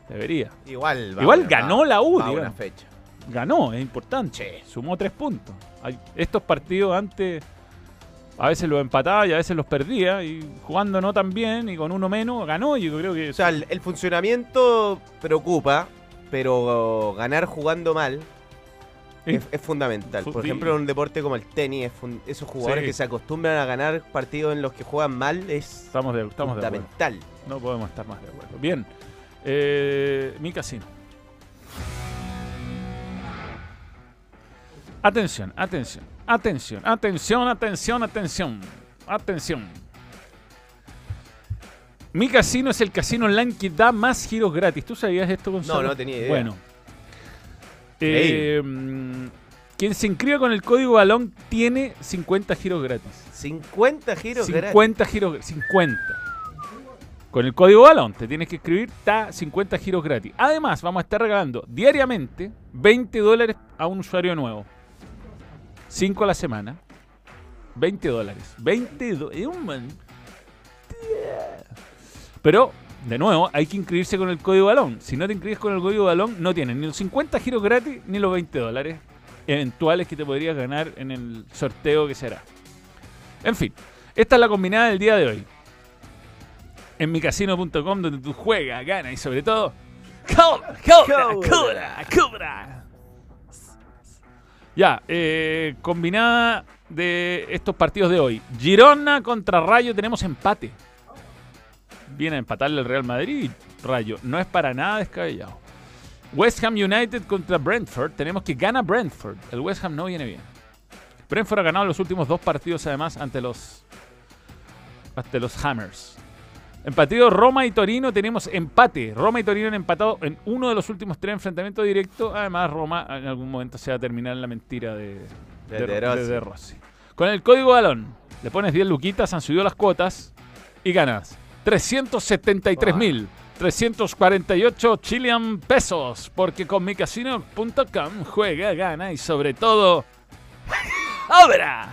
Debería. Igual, va Igual ganó la U, digamos. fecha. ganó, es importante. Sumó tres puntos. Hay- estos partidos antes a veces los empataba y a veces los perdía. Y jugando no tan bien y con uno menos, ganó. Y yo creo que. O sea, el, el funcionamiento preocupa, pero ganar jugando mal Sí. Es, es fundamental. Fu- Por ejemplo, en un deporte como el tenis, es esos jugadores Sí. que se acostumbran a ganar partidos en los que juegan mal es estamos de, estamos de acuerdo. fundamental. No podemos estar más de acuerdo. Bien. Eh, mi casino. Atención, atención, atención, atención, atención, atención, atención. Mi casino es el casino online que da más giros gratis. ¿Tú sabías esto, Gonzalo? No, no tenía idea. Bueno. Eh, mm, Quien se inscriba con el código balón tiene 50 giros gratis. 50 giros gratis. 50 giros gratis. 50. Con el código balón te tienes que escribir, está 50 giros gratis. Además, vamos a estar regalando diariamente 20 dólares a un usuario nuevo. 5 a la semana. 20 dólares. 20 dólares. Pero, de nuevo, hay que inscribirse con el código balón. Si no te inscribes con el código balón, no tienes ni los 50 giros gratis ni los 20 dólares eventuales que te podrías ganar en el sorteo que será. En fin, esta es la combinada del día de hoy. En micasino.com donde tú juegas, ganas y sobre todo... ¡Cobra, cobra, cobra, cobra! Ya, eh, combinada de estos partidos de hoy. Girona contra Rayo tenemos empate. Viene a empatarle el Real Madrid y Rayo. No es para nada descabellado. West Ham United contra Brentford. Tenemos que gana Brentford. El West Ham no viene bien. Brentford ha ganado los últimos dos partidos además ante los ante los Hammers. En partido Roma y Torino tenemos empate. Roma y Torino han empatado en uno de los últimos tres enfrentamientos directos. Además, Roma en algún momento se va a terminar en la mentira de, De de- De Rossi. de De Rossi. Con el código balón, le pones 10 luquitas, han subido las cuotas y ganas 373 mil. 348 Chilean pesos, porque con micasino.com juega, gana y sobre todo [laughs] ¡Obra!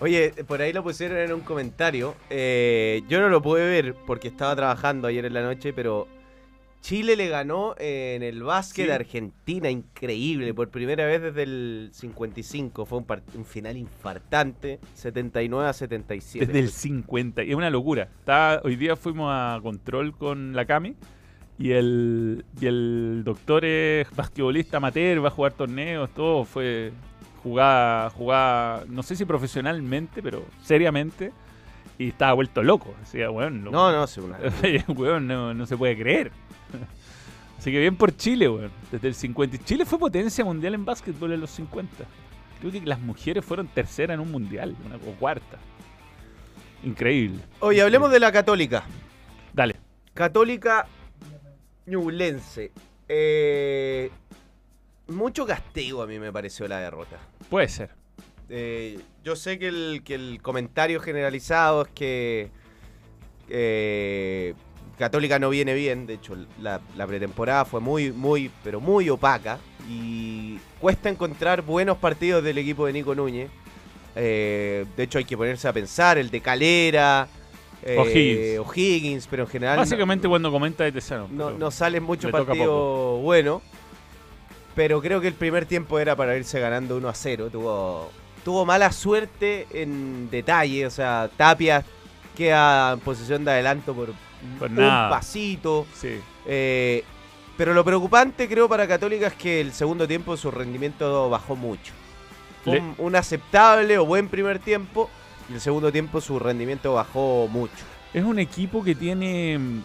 Oye, por ahí lo pusieron en un comentario. Eh, yo no lo pude ver porque estaba trabajando ayer en la noche, pero Chile le ganó en el básquet Sí. a Argentina, increíble, por primera vez desde el 55. Fue un, final infartante, 79 a 77. Desde el 50. Y es una locura. Está, hoy día fuimos a control con la Cami. Y el, y el doctor es basquetbolista amateur, va a jugar torneos, todo. Fue jugada, jugada, no sé si profesionalmente, pero seriamente. Y estaba vuelto loco. Lo- No, no, es una. [laughs] weón, no, no se puede creer. [laughs] Así que bien por Chile, weón. Desde el 50. Chile fue potencia mundial en básquetbol en los 50. Creo que las mujeres fueron tercera en un mundial, una, o cuarta. Increíble. Oye, hablemos de la Católica. Dale. Católica Ñublense. Eh, mucho castigo a mí me pareció la derrota. Puede ser. Eh, yo sé que el, que el comentario generalizado es que eh, Católica no viene bien. De hecho, la, la pretemporada fue muy, muy, pero muy opaca. Y cuesta encontrar buenos partidos del equipo de Nico Núñez. Eh, de hecho, hay que ponerse a pensar. El de Calera. eh, O'Higgins. Pero en general. no- Básicamente cuando comenta de Tesano. no, no salen muchos partidos buenos. Pero creo que el primer tiempo era para irse ganando 1 a 0. Tuvo, tuvo mala suerte en detalle. O sea, Tapia queda en posición de adelanto por Un nada. pasito. Sí. Eh, pero lo preocupante creo para Católica es que el segundo tiempo su rendimiento bajó mucho. Fue Le- un, un aceptable o buen primer tiempo. Y el segundo tiempo su rendimiento bajó mucho. Es un equipo que tiene mm,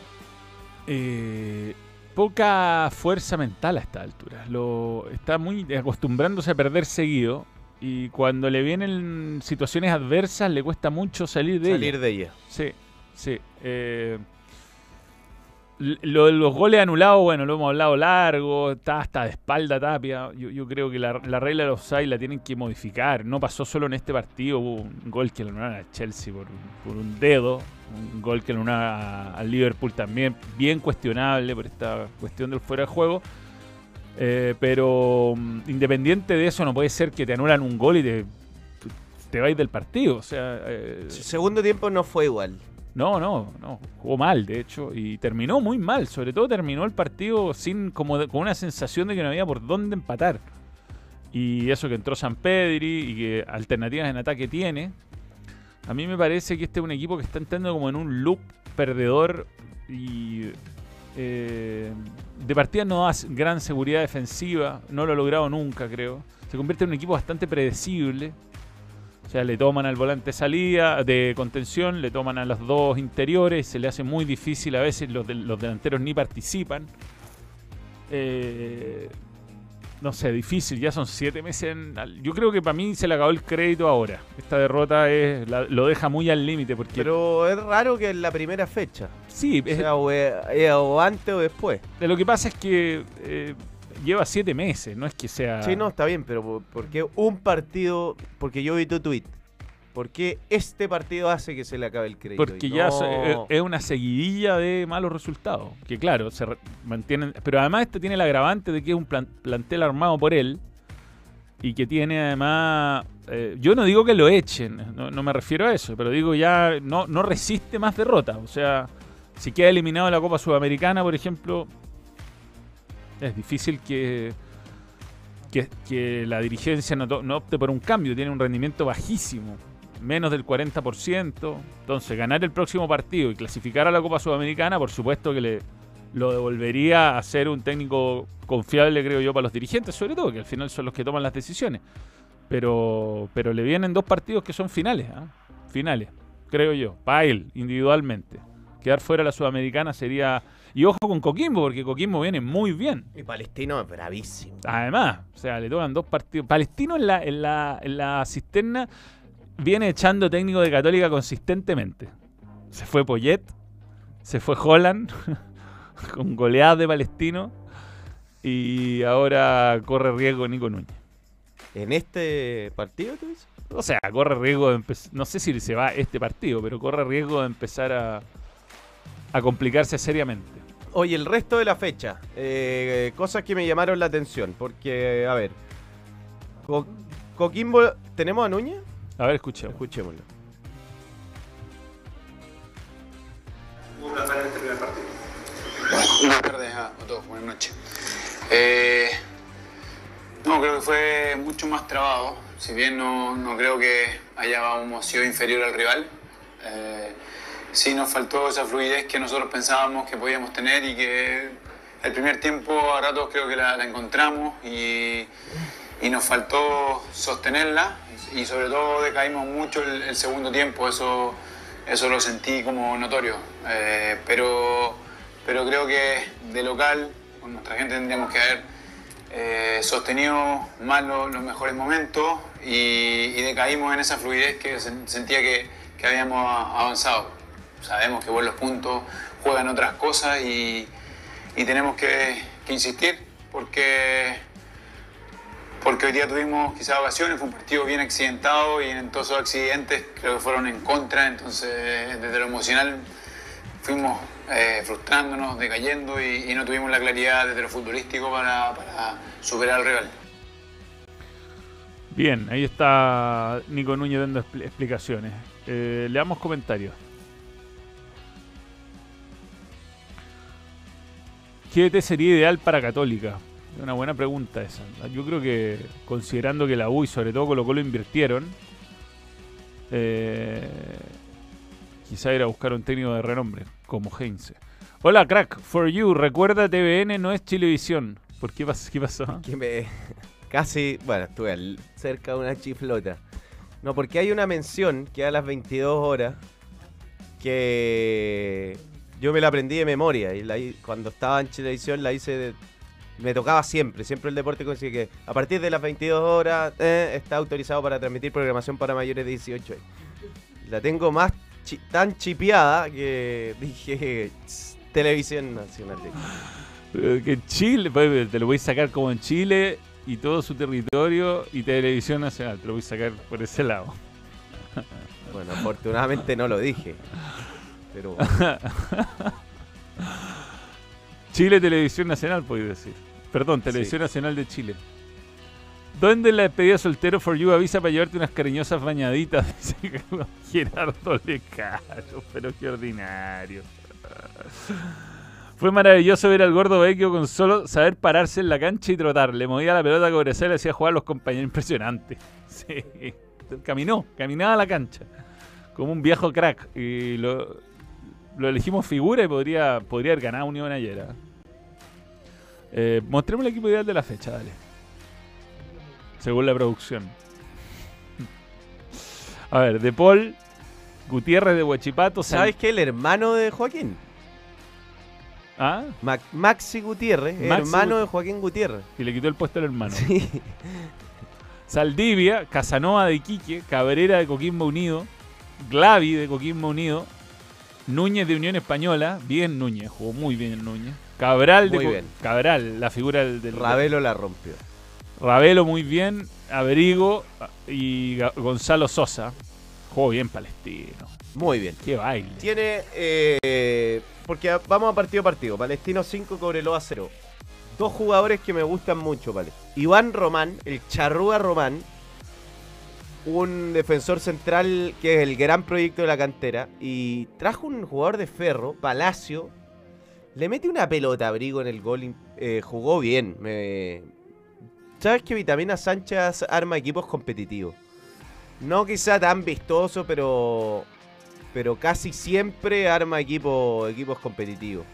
eh, poca fuerza mental a esta altura. Lo, está muy acostumbrándose a perder seguido. Y cuando le vienen situaciones adversas le cuesta mucho salir de Salir ellas. de ella. Sí, sí. eh, lo de los goles anulados, bueno, lo hemos hablado largo, está hasta de espalda Tapia. Yo, creo que la, la regla de los offside la tienen que modificar. No pasó solo en este partido, hubo un gol que le anularon a Chelsea por, un dedo, un gol que le anularon al Liverpool también, bien cuestionable por esta cuestión del fuera de juego. Eh, pero mm, independiente de eso, no puede ser que te anulan un gol y te, vais del partido. O sea, eh, segundo tiempo no fue igual. No, no, no. Jugó mal, de hecho. Y terminó muy mal. Sobre todo terminó el partido sin como de- con una sensación de que no había por dónde empatar. Y eso que entró San Pedri y que alternativas en ataque tiene. A mí me parece que este es un equipo que está entrando como en un loop perdedor y eh, de partida no da gran seguridad defensiva. No lo ha logrado nunca, creo. Se convierte en un equipo bastante predecible. O sea, le toman al volante salida de contención, le toman a los dos interiores, se le hace muy difícil a veces, los, los delanteros ni participan. Eh, no sé, difícil, ya son siete meses. en- yo creo que para mí se le acabó el crédito ahora. Esta derrota es, la- lo deja muy al límite porque Pero es raro que en la primera fecha. sí, O es- sea, o, es- es o antes o después. de lo que pasa es que eh, lleva siete meses, no es que sea... Sí, no, está bien, pero ¿por- ¿por qué un partido? Porque yo vi tu tweet. ¿Por qué este partido hace que se le acabe el crédito? Porque ya se- es- una seguidilla de malos resultados. Que claro, se mantienen. Pero además este tiene el agravante de que es un plan- plantel armado por él. Y que tiene además. eh, yo no digo que lo echen, no, no me refiero a eso, pero digo ya no, no resiste más derrotas. O sea, si queda eliminado de la Copa Sudamericana, por ejemplo, es difícil que, que, la dirigencia no, opte por un cambio. Tiene un rendimiento bajísimo menos del 40%. Entonces, ganar el próximo partido y clasificar a la Copa Sudamericana, por supuesto que le lo devolvería a ser un técnico confiable, creo yo, para los dirigentes, sobre todo, que al final son los que toman las decisiones. Pero, pero le vienen dos partidos que son finales, ¿ah? finales, creo yo, para él, individualmente. Quedar fuera de la Sudamericana sería... Y ojo con Coquimbo, porque Coquimbo viene muy bien. Y Palestino es bravísimo. Además, o sea, le tocan dos partidos. Palestino en la, en la, en la cisterna viene echando técnico de Católica consistentemente. Se fue Poyet, se fue Holland, [laughs] con goleadas de Palestino, y ahora corre riesgo Nico Núñez. ¿En este partido, tú dices? O sea, corre riesgo de empezar. No sé si se va este partido, pero corre riesgo de empezar a, a complicarse seriamente. Oye, el resto de la fecha. eh, cosas que me llamaron la atención. Porque, a ver. Co- Coquimbo. ¿Tenemos a Núñez? A ver, escuchemos. Escuchémoslo. Buenas tardes a, a todos, buenas noches. Eh, no, creo que fue mucho más trabado. Si bien no, no creo que hayamos sido inferior al rival, eh, sí nos faltó esa fluidez que nosotros pensábamos que podíamos tener y que el primer tiempo a ratos creo que la, encontramos y, y nos faltó sostenerla y sobre todo decaímos mucho el, segundo tiempo, eso, eso lo sentí como notorio. Eh, pero, pero creo que de local, con nuestra gente tendríamos que haber eh, sostenido más lo- los mejores momentos y, y decaímos en esa fluidez que sen- sentía que, que habíamos avanzado. Sabemos que por los puntos juegan otras cosas y, tenemos que, insistir porque, porque hoy día tuvimos quizás ocasiones, fue un partido bien accidentado y en todos esos accidentes creo que fueron en contra, entonces desde lo emocional fuimos eh, frustrándonos, decayendo y, no tuvimos la claridad desde lo futbolístico para, superar al rival. Bien, ahí está Nico Núñez dando expl- explicaciones. Eh, le damos comentarios. ¿Qué DT sería ideal para Católica? Una buena pregunta esa. Yo creo que, considerando que la U y sobre todo Colo Colo invirtieron, eh, quizá ir a buscar un técnico de renombre, como Heinze. Hola, crack. For you, recuerda TVN no es Chilevisión. ¿Por qué, pas- qué pasó? Que me. Casi. Bueno, estuve cerca de una chiflota. No, porque hay una mención que a las 22 horas. Que. Yo me la aprendí de memoria. Y la cuando estaba en Chilevisión la hice. de- me tocaba siempre. Siempre el deporte consigue que a partir de las 22 horas eh, está autorizado para transmitir programación para mayores de 18 años. La tengo más chi- tan chipeada que [laughs] dije. "Tss, Televisión Nacional Eh, Que Chile, pues, te lo voy a sacar como en Chile y todo su territorio y televisión nacional. Te lo voy a sacar por ese lado. Bueno, afortunadamente no lo dije. [laughs] Pero [laughs] Chile Televisión Nacional, podéis decir. Perdón, Televisión Nacional de Chile. ¿Dónde la despedida soltero for you avisa para llevarte unas cariñosas bañaditas? [laughs] Dice Gerardo Lecaro, pero qué ordinario. Fue maravilloso ver al gordo Vecchio con solo saber pararse en la cancha y trotar. Le movía la pelota a Cobresal y le hacía jugar a los compañeros. Impresionante. [laughs] Sí. Caminó, caminaba a la cancha. Como un viejo crack. Y lo, lo elegimos figura y podría, podría haber ganado Unión ayer. ¿ah? Eh, mostremos el equipo ideal de la fecha, dale. Según la producción. A ver, De Paul, Gutiérrez de Huachipato. ¿sabes qué? El hermano de Joaquín, ¿Ah? Ma- Maxi Gutiérrez, Maxi hermano Gut- de Joaquín Gutiérrez. Y le quitó el puesto al hermano. Sí. Saldivia, Casanova de Iquique, Cabrera de Coquimbo Unido, Glavi de Coquimbo Unido, Núñez de Unión Española, bien Núñez, jugó muy bien Núñez, Cabral, de Muy Co- bien. Cabral, la figura del, del- Ravelo la rompió. Ravelo muy bien, Abrigo y Ga- Gonzalo Sosa. Jugó bien Palestino. Muy bien. Qué baile. Tiene. eh, porque vamos a partido a partido. Palestino 5, Cobreloa 0. Dos jugadores que me gustan mucho, ¿vale? Iván Román, el charrúa Román. Un defensor central que es el gran proyecto de la cantera. Y trajo un jugador de ferro, Palacio. Le mete una pelota Abrigo en el gol. eh, jugó bien. Me... ¿Sabes que Vitamina Sánchez arma equipos competitivos? No quizá tan vistoso, pero pero casi siempre arma equipo, equipos competitivos.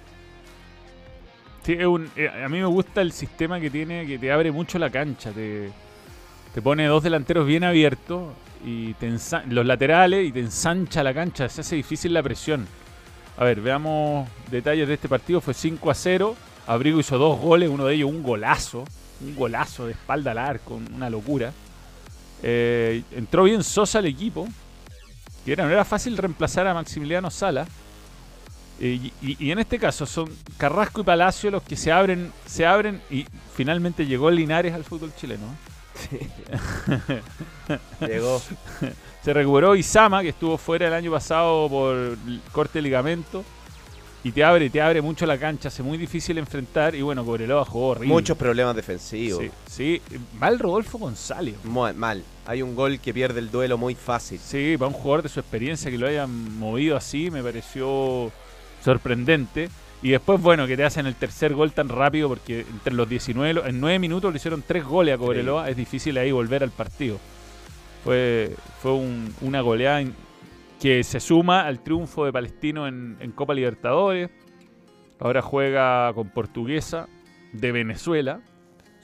Eh, a mí me gusta el sistema que tiene, que te abre mucho la cancha. Te pone dos delanteros bien abiertos y los laterales y te ensancha la cancha. Se hace difícil la presión. A ver, veamos detalles de este partido. Fue 5 a 0. Abrigo hizo dos goles, uno de ellos un golazo. Un golazo de espalda al arco, una locura. Eh, entró bien Sosa al equipo. Que era, no era fácil reemplazar a Maximiliano Sala. Eh, y- y en este caso son Carrasco y Palacio los que se abren, se abren y finalmente llegó Linares al fútbol chileno. [laughs] Llegó. Se recuperó Isama, que estuvo fuera el año pasado por corte de ligamento. Y te abre, te abre mucho la cancha, hace muy difícil enfrentar. Y bueno, Cobreloa jugó horrible. Muchos problemas defensivos. Sí, sí. mal Rodolfo González. Mu- Mal. Hay un gol que pierde el duelo muy fácil. Sí, para un jugador de su experiencia que lo hayan movido así, me pareció sorprendente. Y después, bueno, que te hacen el tercer gol tan rápido, porque entre los 19, lo- en 9 minutos le hicieron 3 goles a Cobreloa. Es difícil ahí volver al partido. Fue, fue un- una goleada que se suma al triunfo de Palestino en, en Copa Libertadores. Ahora juega con Portuguesa de Venezuela.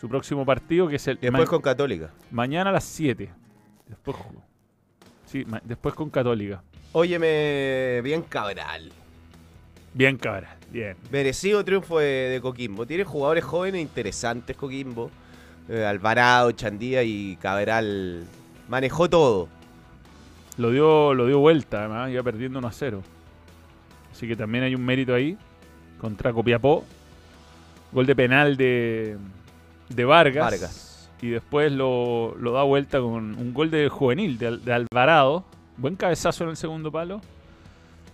Su próximo partido, que es el. Después con Católica. Mañana a las 7. Después, sí, después con Católica. Óyeme, bien Cabral. Bien, cabra. Bien. Merecido triunfo de, de Coquimbo. Tiene jugadores jóvenes interesantes, Coquimbo. Eh, Alvarado, Chandía y Cabral. Manejó todo. Lo dio, lo dio vuelta, además, iba perdiendo 1 a 0. Así que también hay un mérito ahí. Contra Copiapó. Gol de penal de, de Vargas. Vargas. Y después lo, lo da vuelta con un gol de juvenil, de Alvarado. Buen cabezazo en el segundo palo.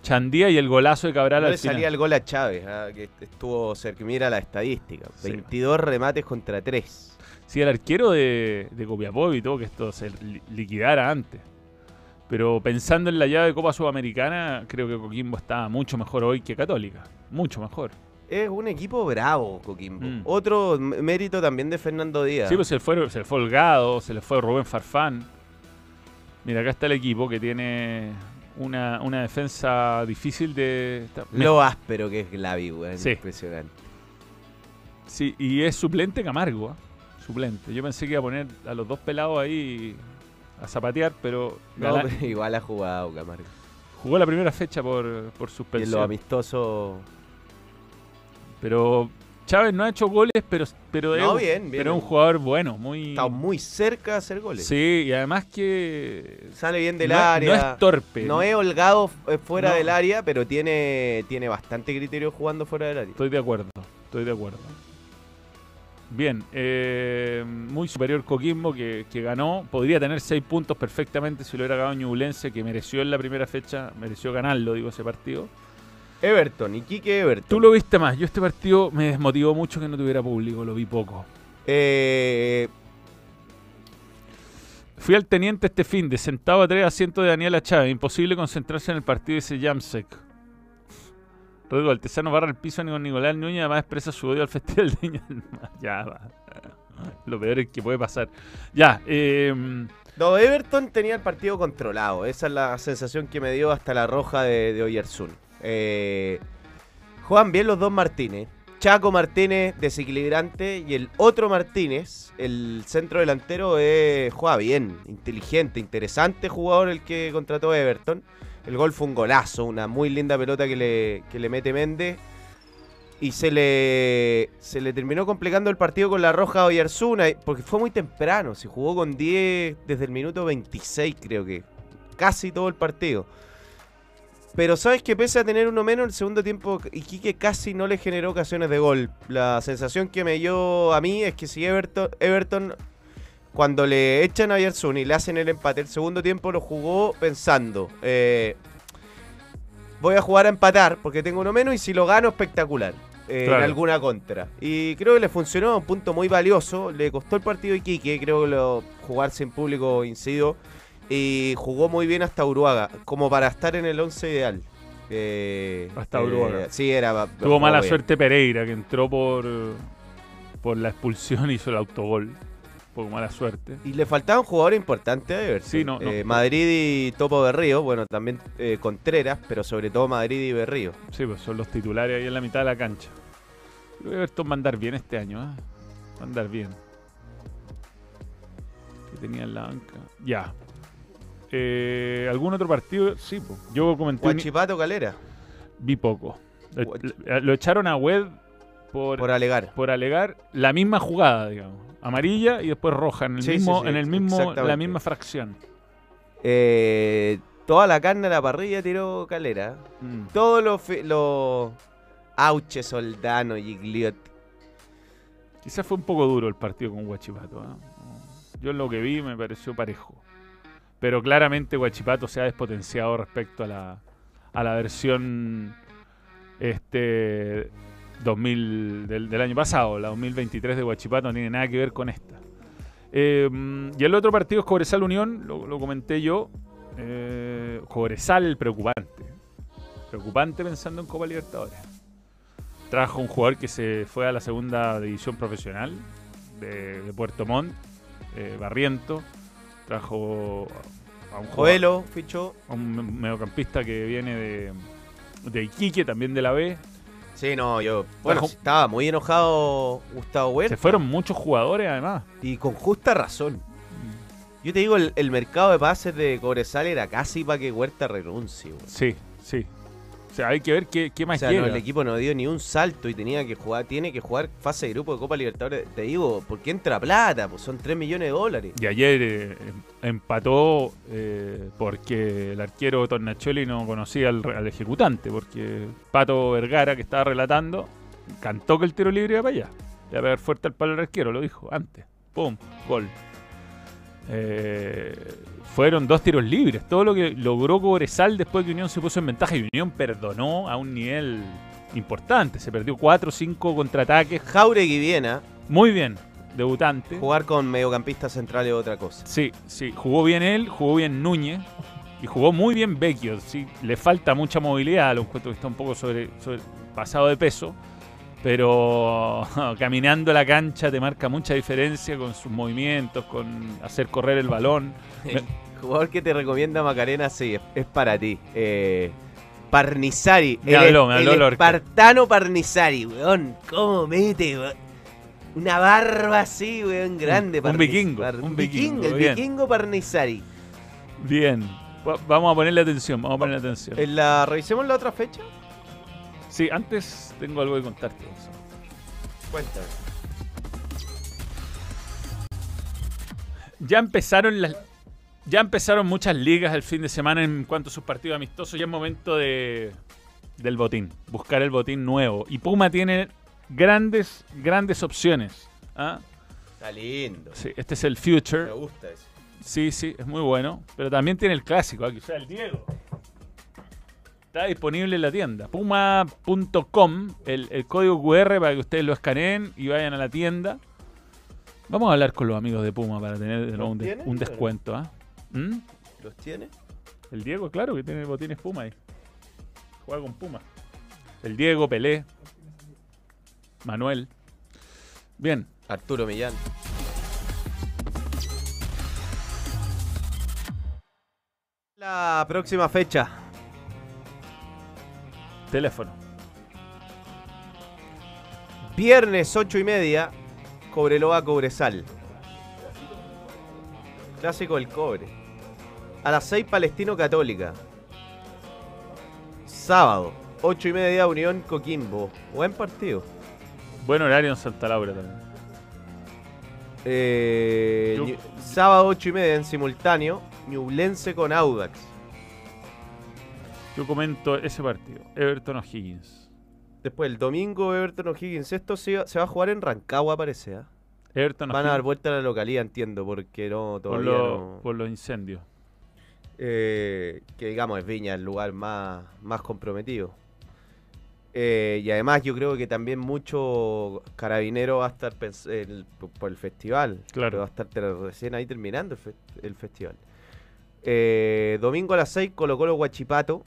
Chandía y el golazo de Cabral No al le final. salía el gol a Chávez, ah, que estuvo cerca. Mira la estadística: Sí. 22 remates contra 3. Sí, el arquero de, de Copiapó evitó que esto se li- liquidara antes. Pero pensando en la llave de Copa Sudamericana, creo que Coquimbo está mucho mejor hoy que Católica. Mucho mejor. Es un equipo bravo, Coquimbo. Mm. Otro mérito también de Fernando Díaz. Sí, pues se le, fue, se le fue Holgado, se le fue Rubén Farfán. Mira, acá está el equipo que tiene una, una defensa difícil de... Lo áspero que es Glavi, weón. Sí. Impresionante. Sí, y es suplente Camargo. ¿ah? Suplente. Yo pensé que iba a poner a los dos pelados ahí a zapatear, pero No, Galán- pero igual ha jugado Camargo. jugó la primera fecha por, por Y en los suspensión. amistosos. Pero Chávez no ha hecho goles, pero, pero, No, es, bien, bien. pero es un jugador bueno, muy... Está muy cerca de hacer goles. Sí, y además que... Sale bien del no, área. No es torpe. No es holgado eh, fuera No. del área, pero tiene, tiene bastante criterio jugando fuera del área. Estoy de acuerdo, estoy de acuerdo. Bien, eh, muy superior Coquimbo que, que ganó. Podría tener seis puntos perfectamente si lo hubiera ganado Ñublense, que mereció en la primera fecha, mereció ganarlo, digo, ese partido. Everton, Iquique Everton. Tú lo viste más. Yo este partido me desmotivó mucho que no tuviera público, lo vi poco. Eh, Fui al teniente este fin de sentado a tres asientos de Daniela Chávez. Imposible concentrarse en el partido, dice Jamsek. Rodrigo Altezano barra el piso ni con Nicolás Núñez, además expresa su odio al Festival de Mar. [laughs] Ya, va. Lo peor es que puede pasar. Ya, eh, no, Everton tenía el partido controlado. Esa es la sensación que me dio hasta la roja de, de Oyarzún. Eh, juegan bien los dos Martínez. Chaco Martínez, desequilibrante, y el otro Martínez, el centro delantero, eh, juega bien, inteligente, interesante jugador el que contrató Everton. El gol fue un golazo, una muy linda pelota que le, que le mete Méndez. Y se le, se le terminó complicando el partido con la roja Oyarzuna, porque fue muy temprano. Se jugó con 10 desde el minuto 26, creo que. Casi todo el partido. Pero sabes que pese a tener uno menos, el segundo tiempo Iquique casi no le generó ocasiones de gol. La sensación que me dio a mí es que si Everton, Everton cuando le echan a Yersun y le hacen el empate, el segundo tiempo lo jugó pensando, eh, voy a jugar a empatar porque tengo uno menos y si lo gano espectacular. eh, Claro. En alguna contra. Y creo que le funcionó, un punto muy valioso. Le costó el partido a Iquique, creo que lo, jugar sin público incidió. Y jugó muy bien hasta Uruaga, como para estar en el 11 ideal. Eh, Hasta eh, Uruaga. Sí, era. Tuvo mala bien. suerte Pereira, que entró por, por la expulsión y [laughs] hizo el autogol. Poco mala suerte. Y le faltaban jugadores importantes a Everton. Sí, no, no. Eh, Madrid y Topo Berrío, bueno, también eh, Contreras, pero sobre todo Madrid y Berrío. Sí, pues son los titulares ahí en la mitad de la cancha. Creo que Everton va a andar bien este año, ¿eh? Va a andar bien. Que tenía en la banca. Ya. Eh, ¿Algún otro partido? Sí, pues. Yo comenté. Guachipato Calera, vi poco. Lo, Guach- lo- lo echaron a Wed por, por alegar. por alegar la misma jugada, digamos. Amarilla y después roja en el Sí, mismo, sí, en el mismo, la misma fracción. Eh, toda la carne a la parrilla tiró Calera. Mm. Todos los los Auche, Soldano, Gigliotti. Quizás fue un poco duro el partido con Huachipato. ¿ah? Yo lo que vi me pareció parejo. Pero claramente Huachipato se ha despotenciado respecto a la, a la versión este 2000 del, año pasado. La 2023 de Huachipato no tiene nada que ver con esta. Eh, y el otro partido es Cobresal Unión, lo, comenté yo. Eh, Cobresal preocupante. Preocupante pensando en Copa Libertadores. Trajo un jugador que se fue a la segunda división profesional de, de Puerto Montt, eh, Barriento. Trajo a un jugador, Joelo fichó. a un me- mediocampista que viene de, de Iquique, también de la B. Sí, no, yo. Bueno, Trajo- estaba muy enojado Gustavo Se Huerta. fueron muchos jugadores además. Y con justa razón. Yo te digo, el, el mercado de pases de Cobresal era casi para que Huerta renuncie. weón. Sí, sí. O sea, hay que ver qué, qué más O sea, no, el equipo no dio ni un salto y tenía que jugar, tiene que jugar fase de grupo de Copa Libertadores. Te digo, ¿por qué entra plata? Pues son 3 millones de dólares. Y ayer eh, em- empató eh, porque el arquero Tornacholi no conocía al, al ejecutante, porque Pato Vergara, que estaba relatando, cantó que el tiro libre iba para allá. Le iba a pegar fuerte al palo al arquero, lo dijo antes. ¡Pum! Gol. Eh, fueron dos tiros libres. Todo lo que logró Cobresal después que Unión se puso en ventaja y Unión perdonó a un nivel importante. Se perdió 4 o 5 contraataques. Jauregui Viena, Muy bien, debutante. jugar con mediocampista central es otra cosa. Sí, sí, jugó bien él, jugó bien Núñez y jugó muy bien Vecchio. Sí, le falta mucha movilidad, lo encuentro que está un poco sobre, sobre- pasado de peso, pero [laughs] caminando la cancha te marca mucha diferencia con sus movimientos, con hacer correr el balón. El jugador que te recomienda Macarena, sí, es, es para ti. Eh, Parnizari. Me el, habló, me habló el Lorca. espartano Parnizari, weón. ¿Cómo mete, weón? Una barba así, weón, grande. un Parniz- vikingo, Par- un vikingo, El bien. vikingo Parnizari. Bien, Va- vamos a ponerle atención, vamos a ponerle atención. En la, revisemos la otra fecha. Sí, antes tengo algo que contarte. Cuéntame. Ya empezaron las ya empezaron muchas ligas el fin de semana en cuanto a sus partidos amistosos. Ya es momento de del botín, buscar el botín nuevo. Y Puma tiene grandes, grandes opciones. ¿ah? Está lindo. Sí, este es el Future. Me gusta eso. Sí, sí, es muy bueno. Pero también tiene el clásico, aquí sea el Diego. Está disponible en la tienda. Puma.com, el, el código QR para que ustedes lo escaneen y vayan a la tienda. Vamos a hablar con los amigos de Puma para tener de nuevo un, descuento. ¿ah? ¿Mm? ¿Los tiene? El Diego, claro, que tiene botines Puma ahí. Juega con Puma. El Diego, Pelé, Manuel. Bien, Arturo Millán. La próxima fecha. Teléfono. Viernes 8 y media. Cobreloa Cobresal. Clásico del cobre. A las 6 Palestino Católica. Sábado. 8 y media Unión Coquimbo. Buen partido. Buen horario en Santa Laura también. Eh, sábado 8 y media en simultáneo. Ñublense con Audax. Yo comento ese partido. Everton O'Higgins. Después el domingo Everton O'Higgins. Esto se, va- se va a jugar en Rancagua, parece. ¿ah? Everton Van a dar vuelta a la localidad, entiendo, porque no por, todavía lo- no- por los incendios. eh, que digamos es Viña el lugar más, más comprometido. Eh, y además yo creo que también mucho carabinero va a estar el- por- por el festival. Claro. Va a estar recién ahí terminando el, fe- el festival. Eh, domingo a las 6, Colo Colo Guachipato.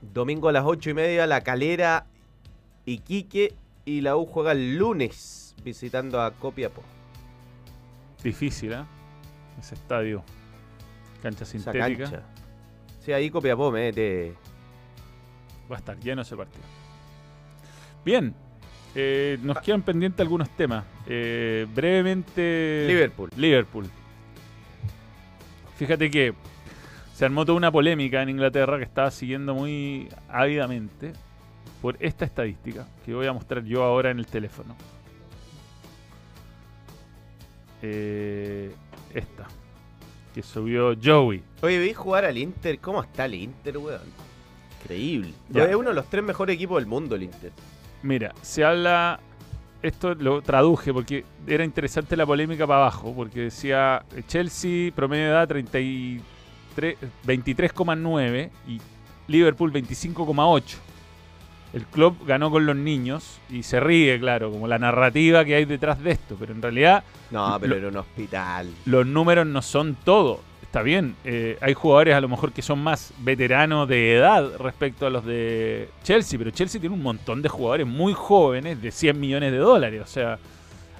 Domingo a las 8 y media, La Calera, Iquique. Y la U juega el lunes visitando a Copiapó. Difícil, ¿eh? Ese estadio. Cancha Esa sintética. cancha. Sí, ahí Copiapó mete. Va a estar lleno ese partido. Bien. eh, Ah. nos quedan pendientes algunos temas. Eh, brevemente. Liverpool. Liverpool. Fíjate que se armó toda una polémica en Inglaterra que estaba siguiendo muy ávidamente por esta estadística que voy a mostrar yo ahora en el teléfono. Eh, esta. Que subió Joey. Oye, vi jugar al Inter. ¿Cómo está el Inter, weón? Increíble. Ya. Es uno de los tres mejores equipos del mundo, el Inter. Mira, se habla. Esto lo traduje porque era interesante la polémica para abajo. Porque decía Chelsea, promedio de edad 33 23,9 y Liverpool 25,8. El club ganó con los niños y se ríe, claro, como la narrativa que hay detrás de esto. Pero en realidad No, pero Lo- era un hospital. los números no son todo. Está bien, eh, hay jugadores a lo mejor que son más veteranos de edad respecto a los de Chelsea, pero Chelsea tiene un montón de jugadores muy jóvenes de 100 millones de dólares. O sea,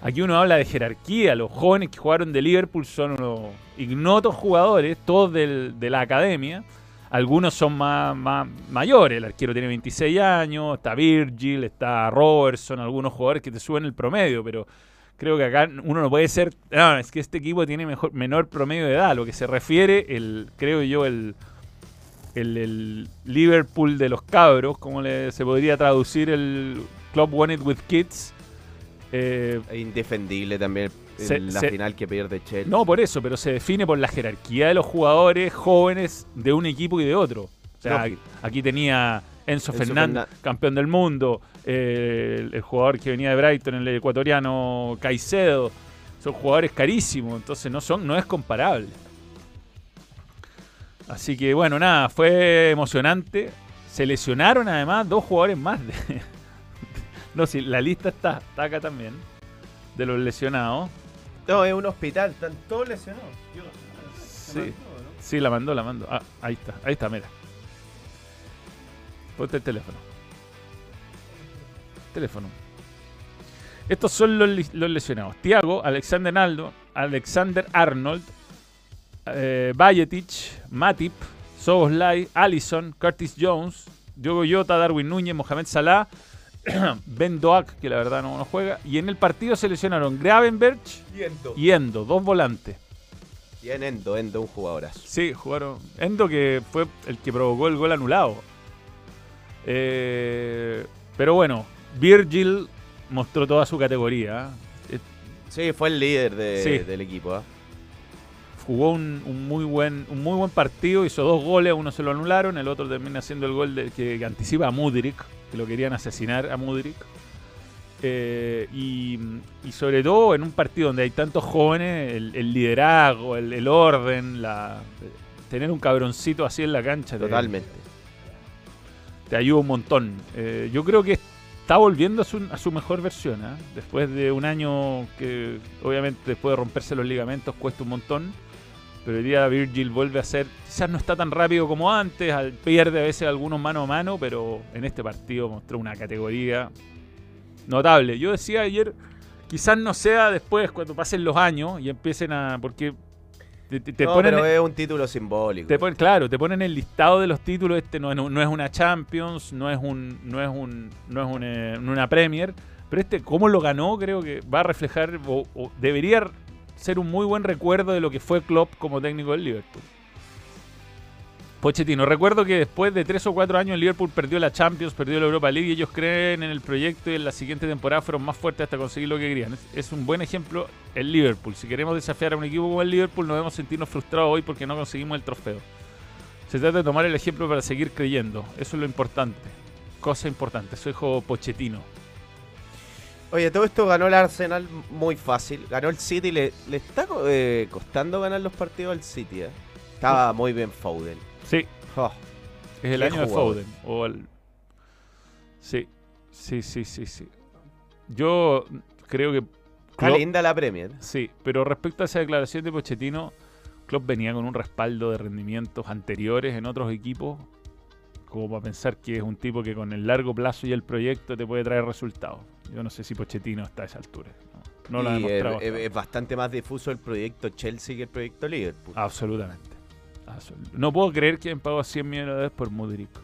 aquí uno habla de jerarquía. Los jóvenes que jugaron de Liverpool son unos ignotos jugadores, todos del- de la academia. Algunos son más, más mayores. El arquero tiene 26 años, está Virgil, está Robertson, algunos jugadores que te suben el promedio, pero creo que acá uno no puede ser. No, es que este equipo tiene mejor, menor promedio de edad. Lo que se refiere, el, creo yo, el, el, el Liverpool de los cabros, como le, se podría traducir el Club It with Kids. Eh, indefendible también Se- en la se- final que pierde Chelsea. no por eso, pero se define por la jerarquía de los jugadores jóvenes de un equipo y de otro. O sea, Lógico. aquí tenía Enzo, Enzo Fernández, campeón del mundo, eh, el, el jugador que venía de Brighton, el ecuatoriano Caicedo. Son jugadores carísimos, entonces no son, no es comparable. Así que bueno, nada, fue emocionante. Se lesionaron además dos jugadores más. de- [laughs] no, sí, la lista está, está acá también. De los lesionados. No, es un hospital. Están todos lesionados. Sí, sí, la mandó, la mandó. Ah, ahí está, ahí está, mira. Ponte el teléfono. Teléfono. Estos son los, lesionados. Tiago, Alexander Naldo, Alexander Arnold, eh, Matip, Soboslai, Allison, Curtis Jones, Diogo Jota, Darwin Núñez, Mohamed Salah, [clears throat] Ben Doak, que la verdad no, no juega. Y en el partido se lesionaron Gravenberch Y Endo. y Endo, dos volantes. Y en Endo, Endo, un jugadorazo. Sí, jugaron. Endo que fue el que provocó el gol anulado. Eh, pero bueno, Virgil mostró toda su categoría. ¿eh? Sí, fue el líder de- Sí. del equipo. ¿ah? Jugó un, un muy buen, un muy buen partido, hizo dos goles, uno se lo anularon, el otro termina haciendo el gol de- que, que anticipa a Mudrik, que lo querían asesinar a Mudrik. Eh, y, y sobre todo en un partido donde hay tantos jóvenes, el, el liderazgo, el, el orden, la, tener un cabroncito así en la cancha. te- Totalmente. te ayuda un montón. Eh, yo creo que está volviendo a su, a su mejor versión. ¿ah? Después de un año que, obviamente, después de romperse los ligamentos, cuesta un montón. Pero hoy día Virgil vuelve a ser. Quizás no está tan rápido como antes, al- pierde a veces algunos mano a mano, pero en este partido mostró una categoría notable. Yo decía ayer, quizás no sea después cuando pasen los años y empiecen a. Porque te, te- no, ponen. pero es un título simbólico. Te ponen, claro, te ponen el listado de los títulos. Este no, es- no es una Champions, no es un, no es un, no es un, eh, una Premier. Pero este, cómo lo ganó, creo que va a reflejar o, o debería ser un muy buen recuerdo de lo que fue Klopp como técnico del Liverpool. Pochettino, recuerdo que después de tres o cuatro años el Liverpool perdió la Champions, perdió la Europa League y ellos creen en el proyecto y en la siguiente temporada fueron más fuertes hasta conseguir lo que querían. Es, un buen ejemplo el Liverpool. Si queremos desafiar a un equipo como el Liverpool no debemos sentirnos frustrados hoy porque no conseguimos el trofeo. Se trata de tomar el ejemplo para seguir creyendo. Eso es lo importante. Cosa importante. Soy hijo Pochettino. Oye, todo esto ganó el Arsenal muy fácil. Ganó el City. Le, le está eh, costando ganar los partidos al City. eh. Estaba muy bien Foden. Sí, Oh, es el año de jugador. Foden. O el... Sí, sí, sí, sí, sí. Yo creo que... está Klopp- linda la Premier. Sí, pero respecto a esa declaración de Pochettino, Klopp venía con un respaldo de rendimientos anteriores en otros equipos, como para pensar que es un tipo que con el largo plazo y el proyecto te puede traer resultados. Yo no sé si Pochettino está a esa altura. No, no lo ha demostrado. es- bastante más difuso el proyecto Chelsea que el proyecto Liverpool. Absolutamente. Absol- No puedo creer que han pagado 100 millones de dólares por Mudrik. [laughs]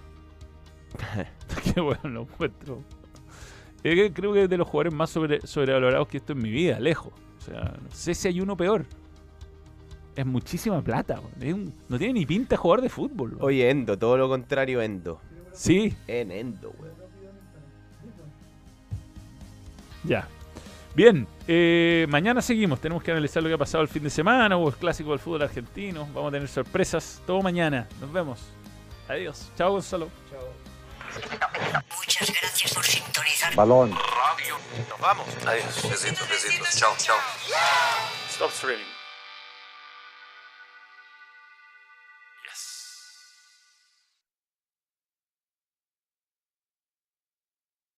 [laughs] Qué bueno lo encuentro. Es que creo que es de los jugadores más sobre, sobrevalorados que he visto en mi vida, lejos. O sea, no sé si hay uno peor. Es muchísima plata. Es un- no tiene ni pinta de jugador de fútbol. weón. Oye, Endo, todo lo contrario, Endo. Sí, En Endo, weón. Ya. Bien, eh, mañana seguimos. Tenemos que analizar lo que ha pasado el fin de semana. Hubo el clásico del fútbol argentino. Vamos a tener sorpresas. Todo mañana. Nos vemos. Adiós. Chao, Gonzalo. Muchas gracias por sintonizar. Balón. Radio. Nos vamos. Adiós. Besitos, besitos. Chao, chao. Stop streaming.